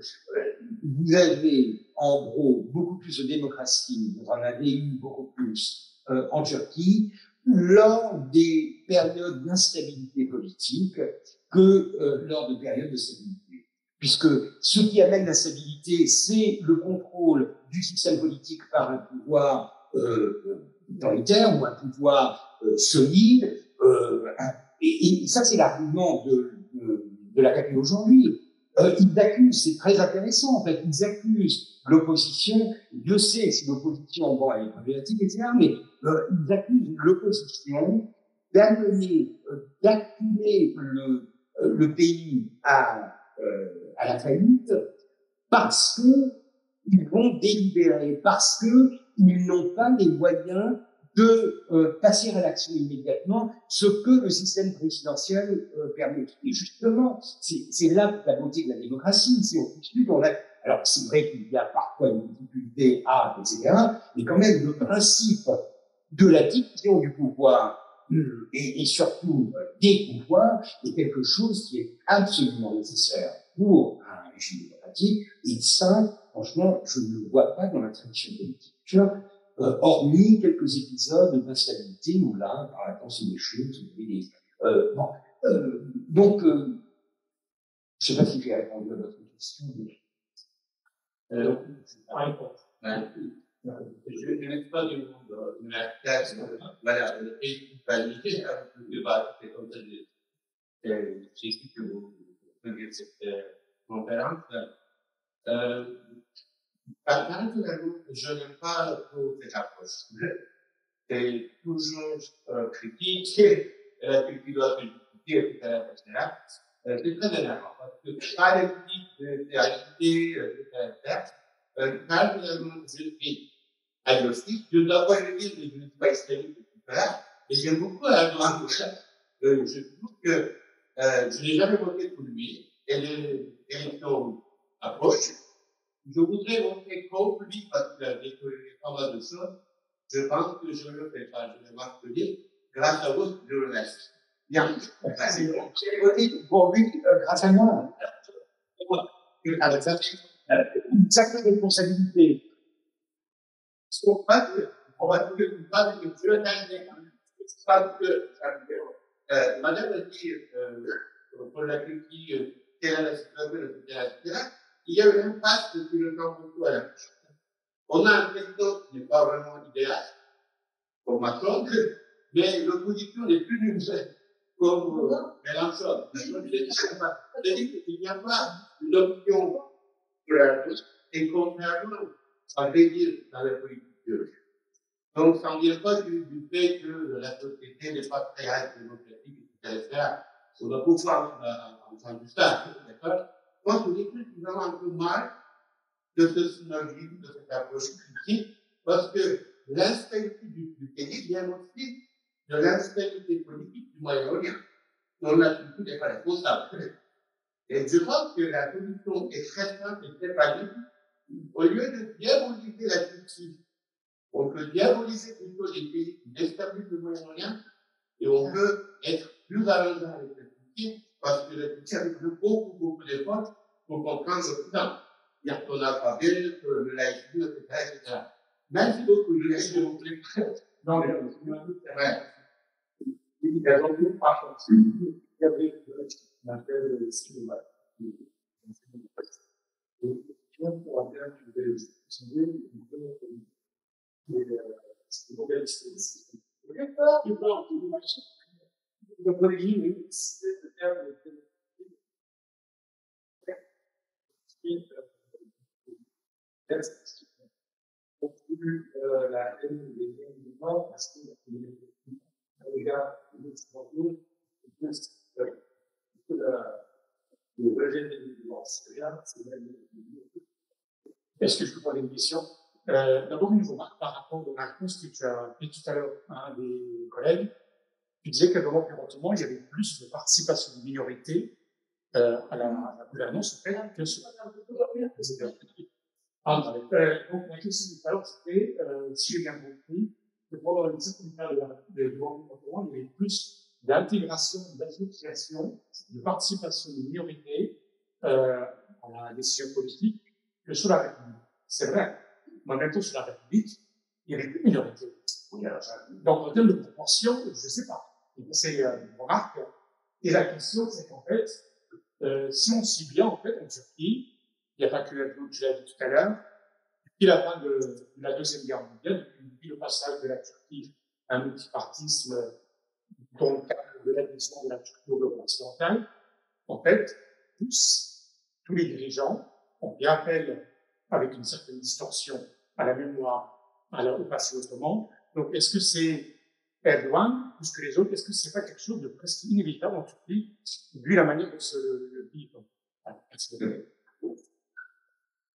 vous avez en gros beaucoup plus de démocratie, vous en avez eu beaucoup plus euh, en Turquie lors des périodes d'instabilité politique que euh, lors de périodes de stabilité. Puisque ce qui amène l'instabilité, c'est le contrôle du système politique par un pouvoir euh, autoritaire ou un pouvoir euh, solide. Et, et, ça, c'est l'argument de, de, de la aujourd'hui euh, ils accusent, c'est très intéressant en fait, ils accusent l'opposition, Dieu sait si l'opposition, bon, elle est problématique, etc., mais euh, ils accusent l'opposition d'amener, euh, d'acculer le, euh, le pays à, euh, à la faillite parce que ils vont délibérer, parce que ils n'ont pas les moyens de euh, passer à l'action immédiatement, ce que le système présidentiel euh, permet. Et justement, c'est là la beauté de la démocratie. C'est on a. Alors c'est vrai qu'il y a parfois une difficulté à, etc. Mais quand même, le principe de la division du pouvoir et, et, surtout des pouvoirs est quelque chose qui est absolument nécessaire pour un régime démocratique. Et ça, franchement, je ne le vois pas dans la tradition politique. Euh, hormis quelques épisodes d'instabilité où là, par exemple, c'est des chutes, des, euh, bon, euh, donc, euh, je ne sais pas si j'ai répondu à votre question. Mais... Euh, je n'ai pas du monde de la classe, voilà, et validé avec le débat, c'est comme ça, j'ai dit que vous faisiez cette conférence. Euh, personnellement, je n'aime pas trop cette approche. C'est toujours euh, critique, la critique doit être discutée, etc., etc. Euh, c'est très énervant, parce que pas les critiques de réalité, etc., euh, personnellement, je suis agnostique. Je ne dois pas le dire que je ne suis pas islamique, etc. Mais j'aime beaucoup Erdogan. Euh, je trouve que euh, je n'ai jamais voté pour lui. Et les élections approchent. Je voudrais voter contre lui parce découvert pas mal de choses. Je pense que je ne le fais pas. Je vais. Grâce à vous, je le laisse. Bien. Voté pour lui euh, grâce à moi? Ça, sacrée responsabilité. On va dire, on va dire, pas que n'a pas que, euh, madame a dit, euh, pour la est la situation, etc., etc., il y a une impasse depuis le temps beaucoup à la On a un président qui n'est pas vraiment idéal, comme Macron, mais l'opposition n'est plus nulle, comme euh, Mélenchon. C'est-à-dire qu'il n'y a pas une option et contrairement à dire dans la politique. Donc, ça ne vient pas du, du, fait que la société n'est pas très démocratique, etc. On va pouvoir en train du stade, d'accord Moi, je dis que nous avons un peu mal de ce synergisme, de cette approche critique, parce que l'instabilité du, du pays vient aussi de l'instabilité politique du Moyen-Orient. On a surtout des pas responsable. Et je pense que la solution est très simple et très pratique. Au lieu de diaboliser la Turquie, on peut diaboliser plutôt les pays qui déstabilisent le Moyen-Orient et on peut être plus arrangeant avec la Turquie parce que la Turquie a beaucoup, beaucoup d'efforts pour comprendre l'Occident. Il y a ton alphabet, le etc., etc. Merci beaucoup. Je vous montrer. Non, mais ouais. Il y a donc une le cinéma. Et pour bien que vous avez utilisé, vous pouvez c'est c'est de la est-ce que je peux poser une question? Euh, D'abord, une remarque par rapport aux réponse que tu as fait tout à l'heure à un des collègues. Tu disais qu'à l'Europe éventuellement, il y avait plus de participation de minorités euh, à, la, gouvernance, en que sur ah, euh, donc, la question tout à l'heure, c'était, euh, si j'ai bien compris, que pendant une certaine période de l'Europe il y avait plus d'intégration, d'association, de participation de minorités euh, à la décision politique que sur la République. C'est vrai. Mais en même temps, sur la République, il y avait plus de minorités. Donc, en termes de proportion, je ne sais pas. C'est une remarque. Et la question, c'est qu'en fait, euh, si on suit bien, en fait, en Turquie, il n'y a pas que la que l'as dit tout à l'heure, depuis la fin de, la Deuxième Guerre mondiale, depuis le passage de la Turquie à un multipartisme dans le cadre de l'admission de la culture occidentale, en fait, tous, tous les dirigeants ont bien appel, avec une certaine distorsion, à la mémoire, à la, au passé autrement. Donc, est-ce que c'est Erdogan plus que les autres Est-ce que c'est pas quelque chose de presque inévitable en Turquie, vu la manière dont se le vivre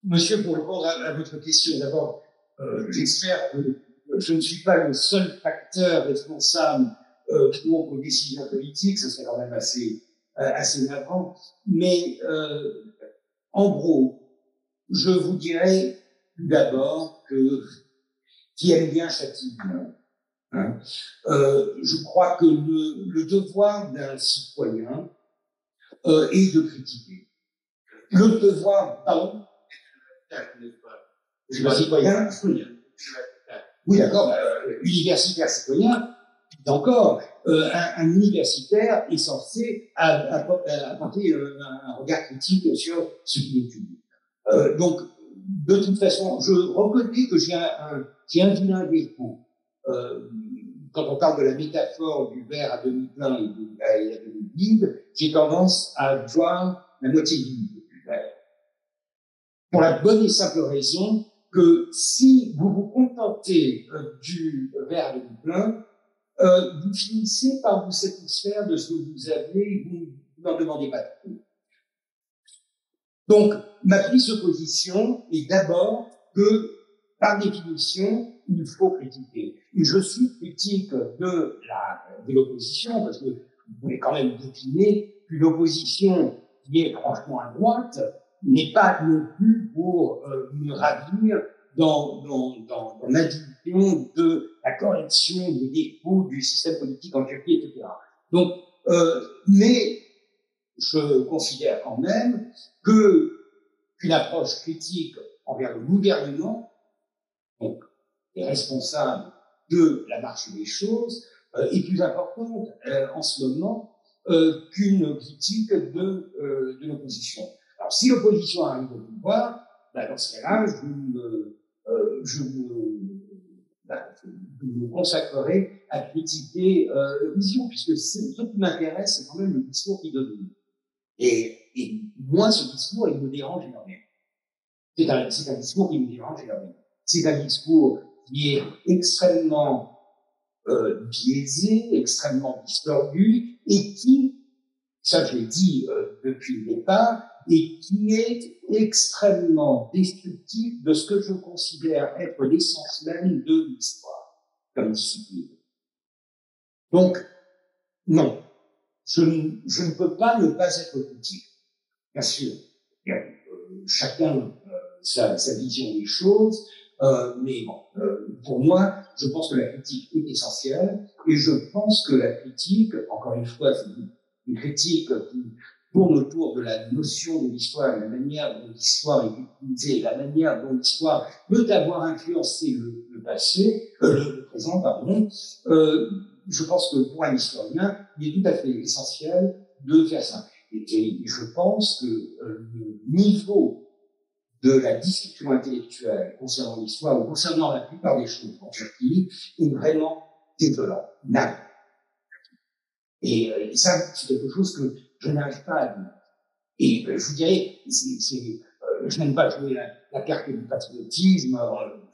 Monsieur, pour répondre à, votre question, d'abord, euh, j'espère que je ne suis pas le seul facteur responsable euh, pour les décisions politiques, ça serait quand même assez, euh, assez navrant. Mais euh, en gros, je vous dirais d'abord que qui aime bien châtie bien. Hein. Euh, je crois que le, devoir d'un citoyen euh, est de critiquer. Le devoir, pardon, je citoyen, oui, d'accord, euh, universitaire citoyen, encore, un, un, universitaire est censé apporter un, regard critique sur ce qui est public. Euh, donc, de toute façon, je reconnais que j'ai un, un, un vilain défaut. Euh, quand on parle de la métaphore du verre à demi plein et, à demi vide, j'ai tendance à voir la moitié vide du verre. Pour la bonne et simple raison que si vous vous contentez euh, du verre à demi plein, euh, vous finissez par vous satisfaire de ce que vous avez et vous n'en demandez pas trop. Donc, ma prise de position est d'abord que, par définition, il faut critiquer. Je suis critique de l'opposition, parce que vous pouvez quand même décliner qu'une opposition qui est franchement à droite n'est pas non plus pour euh, me ravir dans, dans, de la correction des défauts du système politique en Turquie, etc. Donc, euh, mais je considère quand même que qu'une approche critique envers le gouvernement, donc les responsables de la marche des choses, euh, est plus importante euh, en ce moment euh, qu'une critique de, de l'opposition. Alors, si l'opposition arrive au pouvoir, ben, dans ce cas-là, je me, ben, consacrerai à critiquer euh, vision, puisque ce qui m'intéresse, c'est quand même le discours qui domine. Et, moi, ce discours, il me dérange énormément. C'est un, un discours qui me dérange énormément. C'est un discours qui est extrêmement euh, biaisé, extrêmement distordu, et qui, ça je l'ai dit euh, depuis le départ, et qui est extrêmement destructif de ce que je considère être l'essence même de l'histoire comme discipline. Donc, non, je, ne peux pas ne pas être critique. Bien sûr, euh, chacun euh, sa, vision des choses, euh, mais bon, euh, pour moi, je pense que la critique est essentielle, et je pense que la critique, encore une fois, c'est une critique qui tourne autour de la notion de l'histoire, la manière dont l'histoire est utilisée, la manière dont l'histoire peut avoir influencé le, passé, euh, le, présent, pardon. Je pense que pour un historien, il est tout à fait essentiel de faire ça. Et, je pense que le niveau de la discussion intellectuelle concernant l'histoire ou concernant la plupart des choses en Turquie est vraiment désolant. Et, euh, et ça, c'est quelque chose que je n'arrive pas à dire. Et euh, je vous dirais, euh, je n'aime pas jouer la, carte du patriotisme,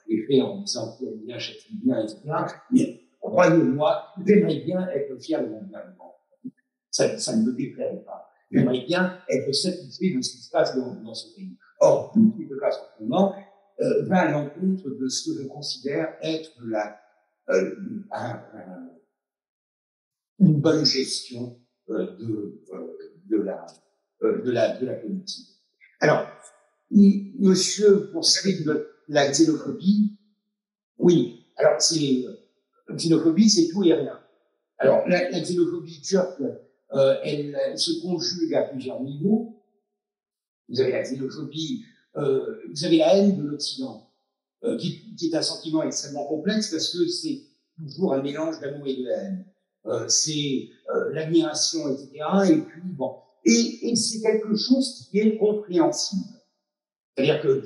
je l'ai fait en disant a bien, châtie bien, etc. Mais croyez-moi, j'aimerais bien être fier de mon gouvernement. Ça, ne me déplairait pas. J'aimerais bien être satisfait de ce qui se passe dans ce pays. Or, tout ce qui en ce euh, va à l'encontre de ce que je considère être la, euh, un, un, une bonne gestion euh, de, euh, de, la, de, la, de la politique. Alors, monsieur, qui est de la xénophobie, oui, alors c'est, xénophobie, c'est tout et rien. Alors, la, xénophobie turque, elle, elle, se conjugue à plusieurs niveaux. Vous avez la xénophobie, euh, vous avez la haine de l'Occident, euh, qui, est un sentiment extrêmement complexe parce que c'est toujours un mélange d'amour et de haine. Euh, c'est l'admiration, etc. Et puis bon, et, c'est quelque chose qui est compréhensible. C'est-à-dire que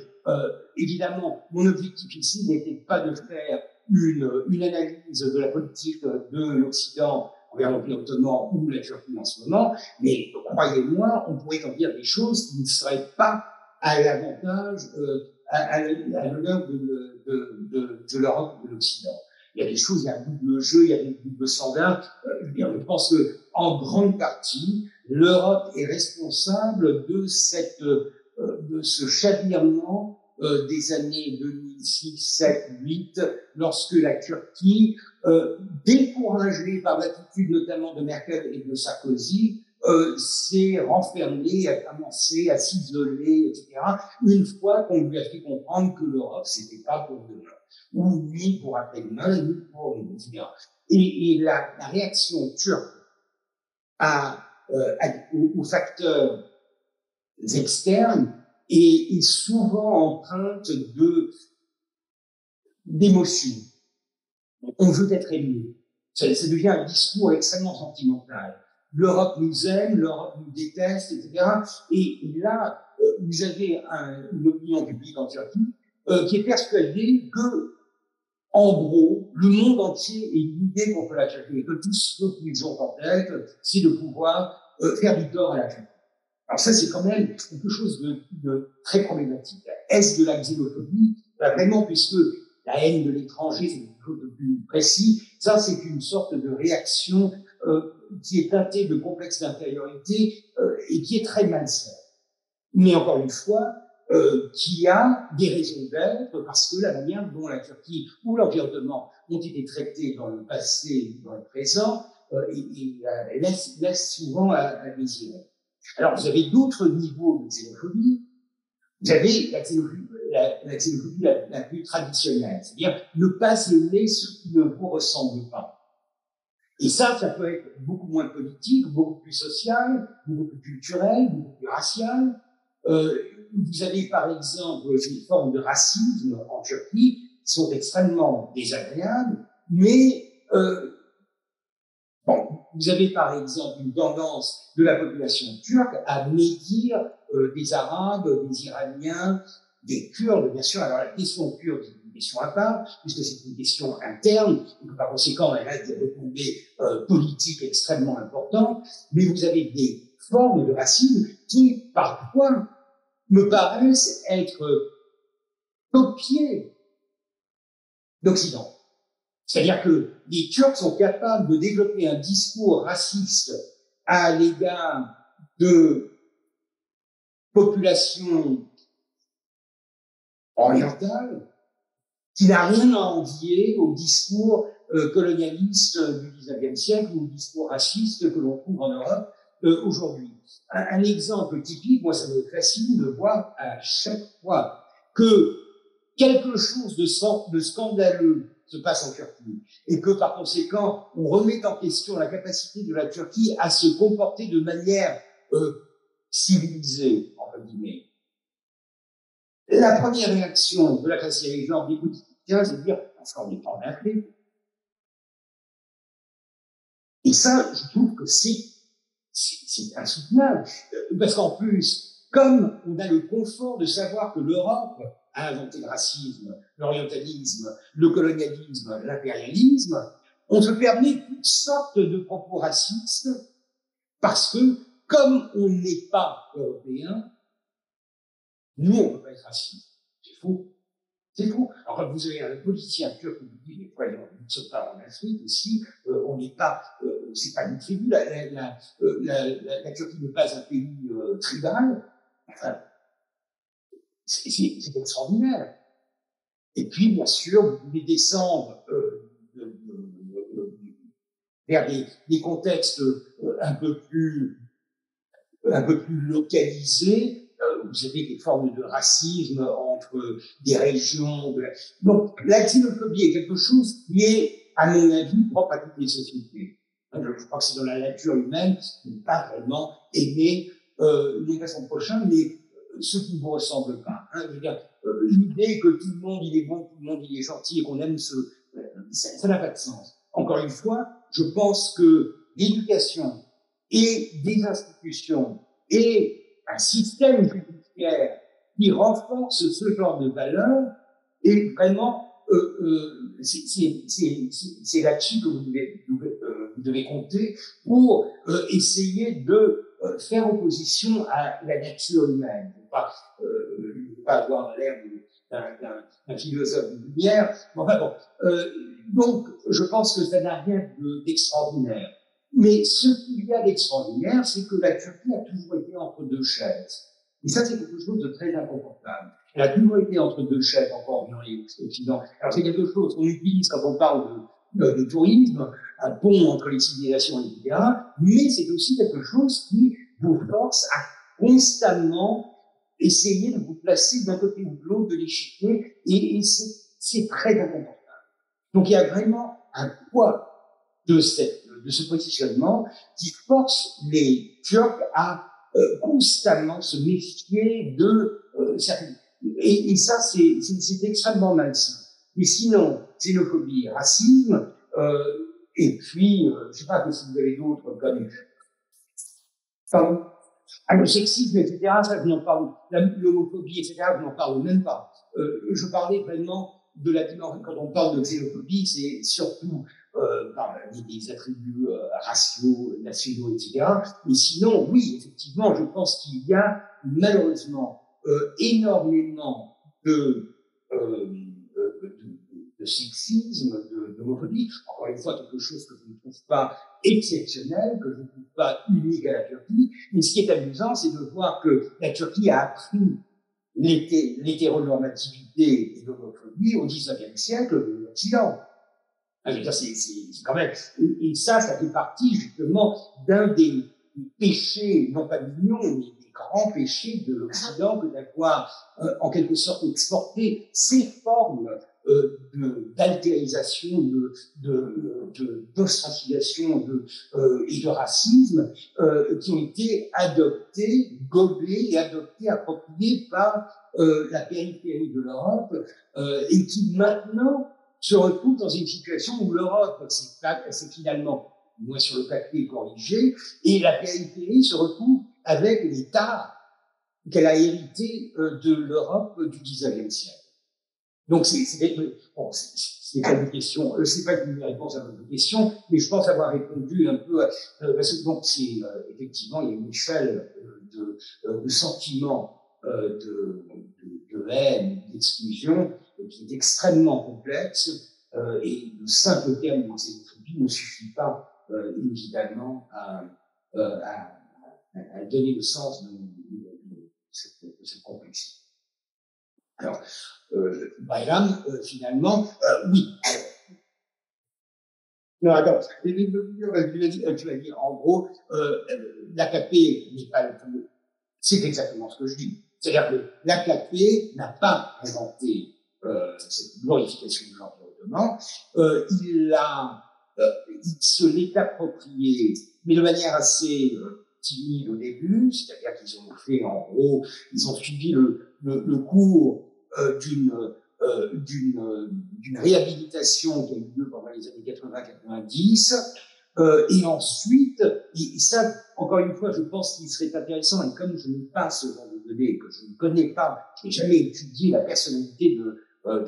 évidemment, mon objectif ici n'était pas de faire une, une analyse de la politique de l'Occident l'Empire ottoman ou la Turquie en ce moment, mais croyez-moi, on pourrait en dire des choses qui ne seraient pas à l'avantage, euh, à, à, l'honneur de l'Europe et de l'Occident. Il y a des choses, il y a un double jeu, il y a des doubles standards. Euh, je pense que en grande partie, l'Europe est responsable de cette, euh, de ce chavirement euh, des années 2006, 7, 8, lorsque la Turquie, euh, découragée par l'attitude notamment de Merkel et de Sarkozy, euh, s'est renfermé, a commencé à s'isoler, etc. Une fois qu'on lui a fait comprendre que l'Europe, c'était pas pour demain, ou ni pour après-demain, ni pour etc. Et, la, réaction turque à, aux, facteurs externes est, est souvent empreinte d'émotion. On veut être aimé. Ça, devient un discours extrêmement sentimental l'Europe nous aime, l'Europe nous déteste, etc. Et là, euh, vous avez un, une opinion publique en Turquie euh, qui est persuadée que, en gros, le monde entier est l'idée contre la Turquie et que tout ce qu'ils ont en tête, c'est de pouvoir euh, faire du tort à la Turquie. Alors ça, c'est quand même quelque chose de, de très problématique. Est-ce de la xénophobie ben Vraiment, puisque la haine de l'étranger, c'est quelque chose de plus précis. Ça, c'est une sorte de réaction euh, qui est teinté de complexe d'infériorité euh, et qui est très malsain. Mais encore une fois, euh, qui a des raisons d'être parce que la manière dont la Turquie ou l'environnement ont été traités dans le passé, dans le présent, euh, et, et, euh, laisse, laisse, souvent à, à, désirer. Alors, vous avez d'autres niveaux de xénophobie. Vous avez la xénophobie, la, plus traditionnelle, c'est-à-dire ne pas aimer ce qui ne vous ressemble pas. Et ça, ça peut être beaucoup moins politique, beaucoup plus social, beaucoup plus culturel, beaucoup plus racial. Euh, vous avez par exemple des formes de racisme en Turquie qui sont extrêmement désagréables, mais euh, vous avez par exemple une tendance de la population turque à médire euh, des Arabes, des Iraniens, des Kurdes, bien sûr. Alors la question kurde, question à part, puisque c'est une question interne, et que par conséquent, elle a des retombées euh, politiques extrêmement importantes, mais vous avez des formes de racisme qui, parfois, me paraissent être copiées d'Occident. C'est-à-dire que les Turcs sont capables de développer un discours raciste à l'égard de populations orientales qui n'a rien à envier au discours euh, colonialiste du XIXe siècle ou au discours raciste que l'on trouve en Europe euh, aujourd'hui. Un, exemple typique, moi ça me fascine de voir à chaque fois que quelque chose de scandaleux se passe en Turquie et que par conséquent on remet en question la capacité de la Turquie à se comporter de manière euh, civilisée, entre guillemets. La première réaction de la classe dirigeante des politiciens, c'est de dire, on n'est pas fait. Et ça, je trouve que c'est, c'est insoutenable. Euh, parce qu'en plus, comme on a le confort de savoir que l'Europe a inventé le racisme, l'orientalisme, le colonialisme, l'impérialisme, on se permet toutes sortes de propos racistes parce que, comme on n'est pas européen, nous, on ne peut pas être raciste. C'est faux. C'est faux. Alors, vous avez un politicien turc qui vous dit, mais voyons, nous ne sommes pas en Afrique ici, euh, on n'est pas, euh, c'est pas une tribu, la, la, la, euh, la, la Turquie n'est pas un pays euh, tribal. Enfin, c'est extraordinaire. Et puis, bien sûr, pouvez descendre euh, vers des, contextes euh, un peu plus, un peu plus localisés, vous avez des formes de racisme entre des régions. Donc, la xénophobie est quelque chose qui est, à mon avis, propre à toutes les sociétés. Je crois que c'est dans la nature humaine de ne pas vraiment aimer, euh, non pas son prochain, mais euh, ceux qui ne vous ressemblent pas. Hein. Euh, L'idée que tout le monde il est bon, tout le monde il est gentil et qu'on aime ce, euh, ça n'a pas de sens. Encore une fois, je pense que l'éducation et des institutions et un système judiciaire qui renforce ce genre de valeurs et vraiment euh, c'est là-dessus que vous devez, compter pour essayer de faire opposition à la nature humaine. Ne pas, pas avoir l'air d'un philosophe de lumière. Bon, donc je pense que ça n'a rien d'extraordinaire. Mais ce qu'il y a d'extraordinaire, c'est que la Turquie a toujours été entre deux chaises. Et ça, c'est quelque chose de très inconfortable. Elle a toujours été entre deux chaises, encore Orient et Occident. Alors c'est quelque chose qu'on utilise quand on parle de tourisme, un pont entre les civilisations, etc. Mais c'est aussi quelque chose qui vous force à constamment essayer de vous placer d'un côté ou de l'autre de l'échiquier, et, c'est très inconfortable. Donc il y a vraiment un poids de, ce positionnement qui force les Turcs à euh, constamment se méfier de euh, et, et, ça, c'est extrêmement malsain. Mais sinon, xénophobie, racisme, euh, et puis, euh, je sais pas si vous avez d'autres comme, comme ah, le sexisme, etc., ça, je n'en parle, l'homophobie, etc., je n'en parle même pas. Euh, je parlais vraiment de la dimension, quand on parle de xénophobie, c'est surtout euh, par des, attributs raciaux, nationaux, etc. Mais sinon, oui, effectivement, je pense qu'il y a malheureusement énormément de, de, sexisme, d'homophobie. Encore une fois, quelque chose que je ne trouve pas exceptionnel, que je ne trouve pas unique à la Turquie. Mais ce qui est amusant, c'est de voir que la Turquie a appris l'hétéronormativité et l'homophobie au XIXe siècle de l'Occident. Ah, c'est quand même. Et, ça, ça fait partie justement d'un des péchés, non pas mignons, mais des grands péchés de l'Occident que d'avoir euh, en quelque sorte exporté ces formes d'altérisation, de, de, d'ostracisation de, euh, et de racisme euh, qui ont été adoptés, gobés et adoptés, appropriés par euh, la périphérie de l'Europe euh, et qui maintenant se retrouvent dans une situation où l'Europe s'est finalement, moins sur le papier, corrigée, et la périphérie se retrouve avec l'État qu'elle a hérité de l'Europe du XIXe siècle. Donc, c'est bon, pas une question, euh, c'est pas une réponse à votre question, mais je pense avoir répondu un peu. À, euh, parce que donc, c'est euh, effectivement, il y a une échelle de, de sentiments de, de, de, haine, d'exclusion, qui est extrêmement complexe, et le simple terme de xénophobie ne suffit pas évidemment à, à, à, donner le sens de, cette, cette complexité. Alors, euh, Bayram, euh, finalement, euh, oui. Non, attends, tu vas dire, en gros, euh, l'AKP n'est pas le plus... C'est exactement ce que je dis. C'est-à-dire que l'AKP n'a pas inventé euh, cette glorification de l'environnement. Euh, il l'a, euh, il se l'est approprié, mais de manière assez euh, timide au début, c'est-à-dire qu'ils ont fait, en gros, ils ont suivi le, le, cours euh, d'une euh, d'une réhabilitation qui a eu lieu pendant les années 80-90. Euh, et ensuite, et, ça, encore une fois, je pense qu'il serait intéressant, et comme je n'ai pas ce genre de données, que je ne connais pas, je n'ai jamais étudié la personnalité de euh,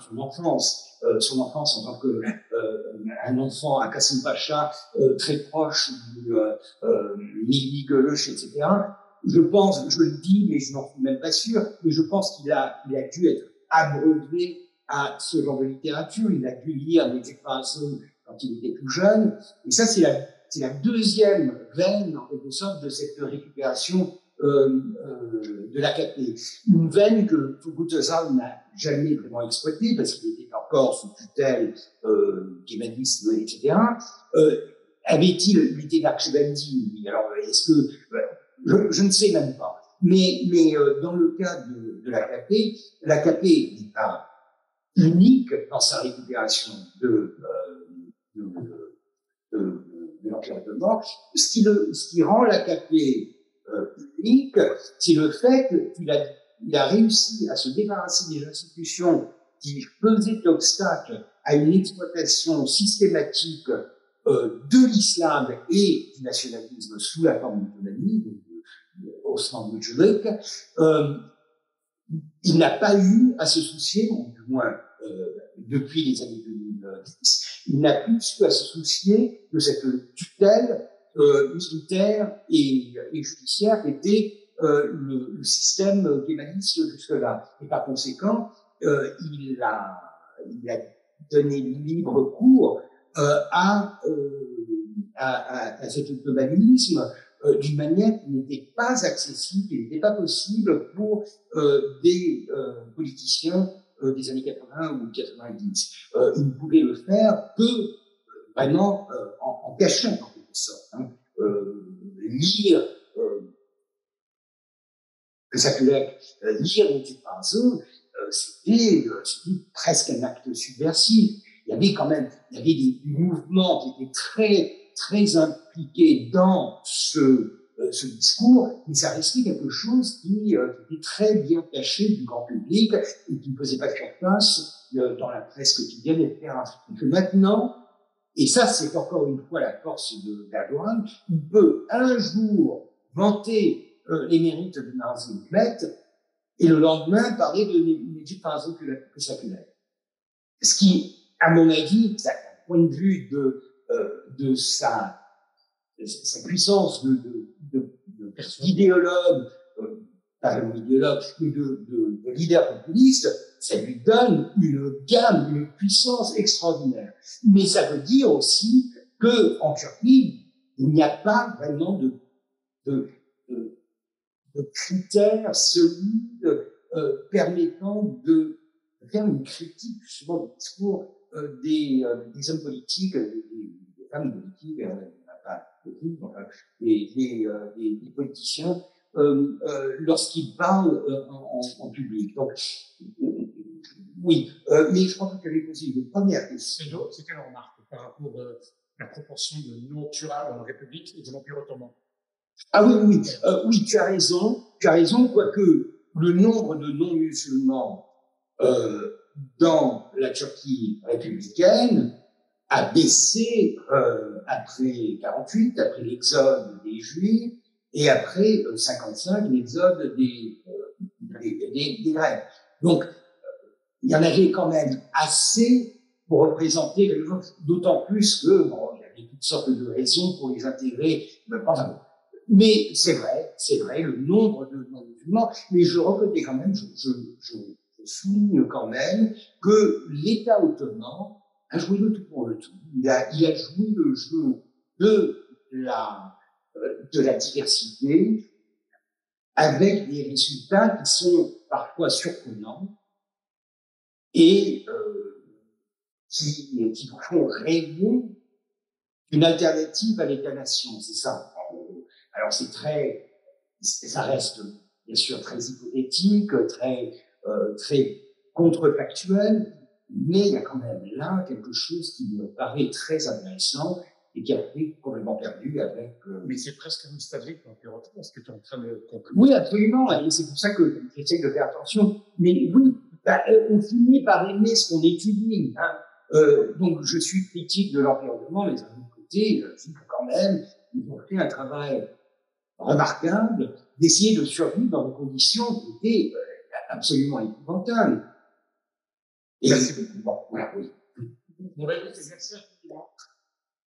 son enfance, son enfance en tant que euh, un enfant à Kassim Pacha, très proche du euh, Mili etc je pense, je le dis, mais je n'en suis même pas sûr, mais je pense qu'il a, il a dû être abreuvé à ce genre de littérature. Il a dû lire des Ekrazon quand il était tout jeune. Et ça, c'est la, c'est la deuxième veine, en quelque sorte, de cette récupération euh, euh, de l'AKP. Une veine que Turgut n'a jamais vraiment exploitée parce qu'il était encore sous tutelle euh, kémanisme, etc. Euh, avait-il l'idée d'Archibaldine? Alors, est-ce que je, je, ne sais même pas. Mais, mais euh, dans le cas de, de l'AKP, l'AKP n'est pas unique dans sa récupération de, euh, de, de, de l'Empire de mort. Ce qui, le, ce qui rend l'AKP euh, unique, c'est le fait qu'il a, il a réussi à se débarrasser des institutions qui faisaient obstacle à une exploitation systématique euh, de l'islam et du nationalisme sous la forme d'autonomie, Osman Muculuk, euh, il n'a pas eu à se soucier, ou du moins euh, depuis les années 2010, il n'a plus eu à se soucier de cette tutelle euh, militaire et, judiciaire qui était euh, le, système kémaliste jusque-là. Et par conséquent, euh, il, a, donné libre cours à, à, à, cet euh, d'une manière qui n'était pas accessible, qui n'était pas possible pour euh, des euh, politiciens des années 80 ou 90. Euh, il ne pouvait le faire que vraiment en, cachant, en quelque sorte. Hein. lire que Sakulek, lire Pinceau, c'était presque un acte subversif. Il y avait quand même, il y avait des, des mouvements qui étaient très, très dans ce euh, ce discours, mais ça restait quelque chose qui, euh, était très bien caché du grand public et qui ne faisait pas faire place euh, dans la presse quotidienne et etc. Que maintenant, et ça c'est encore une fois la force de d'Erdogan, il peut un jour vanter les mérites de Nazim et le lendemain parler par exemple que séculaire. Ce qui, à mon avis, d'un point de vue de, de sa, sa puissance d'idéologue, euh, pas d'idéologue, mais de, de, de leader populiste, ça lui donne une gamme, une puissance extraordinaire. Mais ça veut dire aussi que en Turquie, il n'y a pas vraiment de, de, de, critères solides euh, permettant de faire une critique justement du discours euh, des, euh, des hommes politiques, des, des femmes politiques, des, euh, politiciens euh, euh, lorsqu'ils parlent en, en, public. Donc, oui, mais je crois que tu avais posé une première question. C'était une remarque par rapport à la proportion de non-turcs en République et de l'Empire ottoman. Ah oui, oui, oui, tu as raison, tu as raison, quoique le nombre de non-musulmans dans la Turquie républicaine a baissé euh, après 48, après l'exode des Juifs, et après 55, euh, l'exode des, euh, des, des, Grecs. Donc, il y en avait quand même assez pour représenter d'autant plus que, bon, il y avait toutes sortes de raisons pour les intégrer. Mais c'est vrai, c'est vrai, le nombre de non-musulmans, mais je reconnais quand même, je souligne quand même que l'État ottoman a joué le tout pour le tout. Il a, il a joué le jeu de la, de la diversité avec des résultats qui sont parfois surprenants et euh, qui, qui font rêver une alternative à l'État-nation. C'est ça. Alors c'est très, ça reste bien sûr très hypothétique, très, euh, très contrefactuel, mais il y a quand même là quelque chose qui me paraît très intéressant et qui a été complètement perdu avec. Euh... Mais c'est presque nostalgique dans ce que tu es en train de conclure. Oui, absolument, et c'est pour ça que j'essaie de faire attention. Mais oui, bah, euh, on finit par aimer ce qu'on étudie. Hein. Euh, donc, je suis critique de l'environnement, mais d'un autre côté, je que quand même, ils ont fait un travail remarquable d'essayer de survivre dans des conditions qui étaient absolument épouvantables. Merci beaucoup. Bon, voilà, oui. Bon, merci.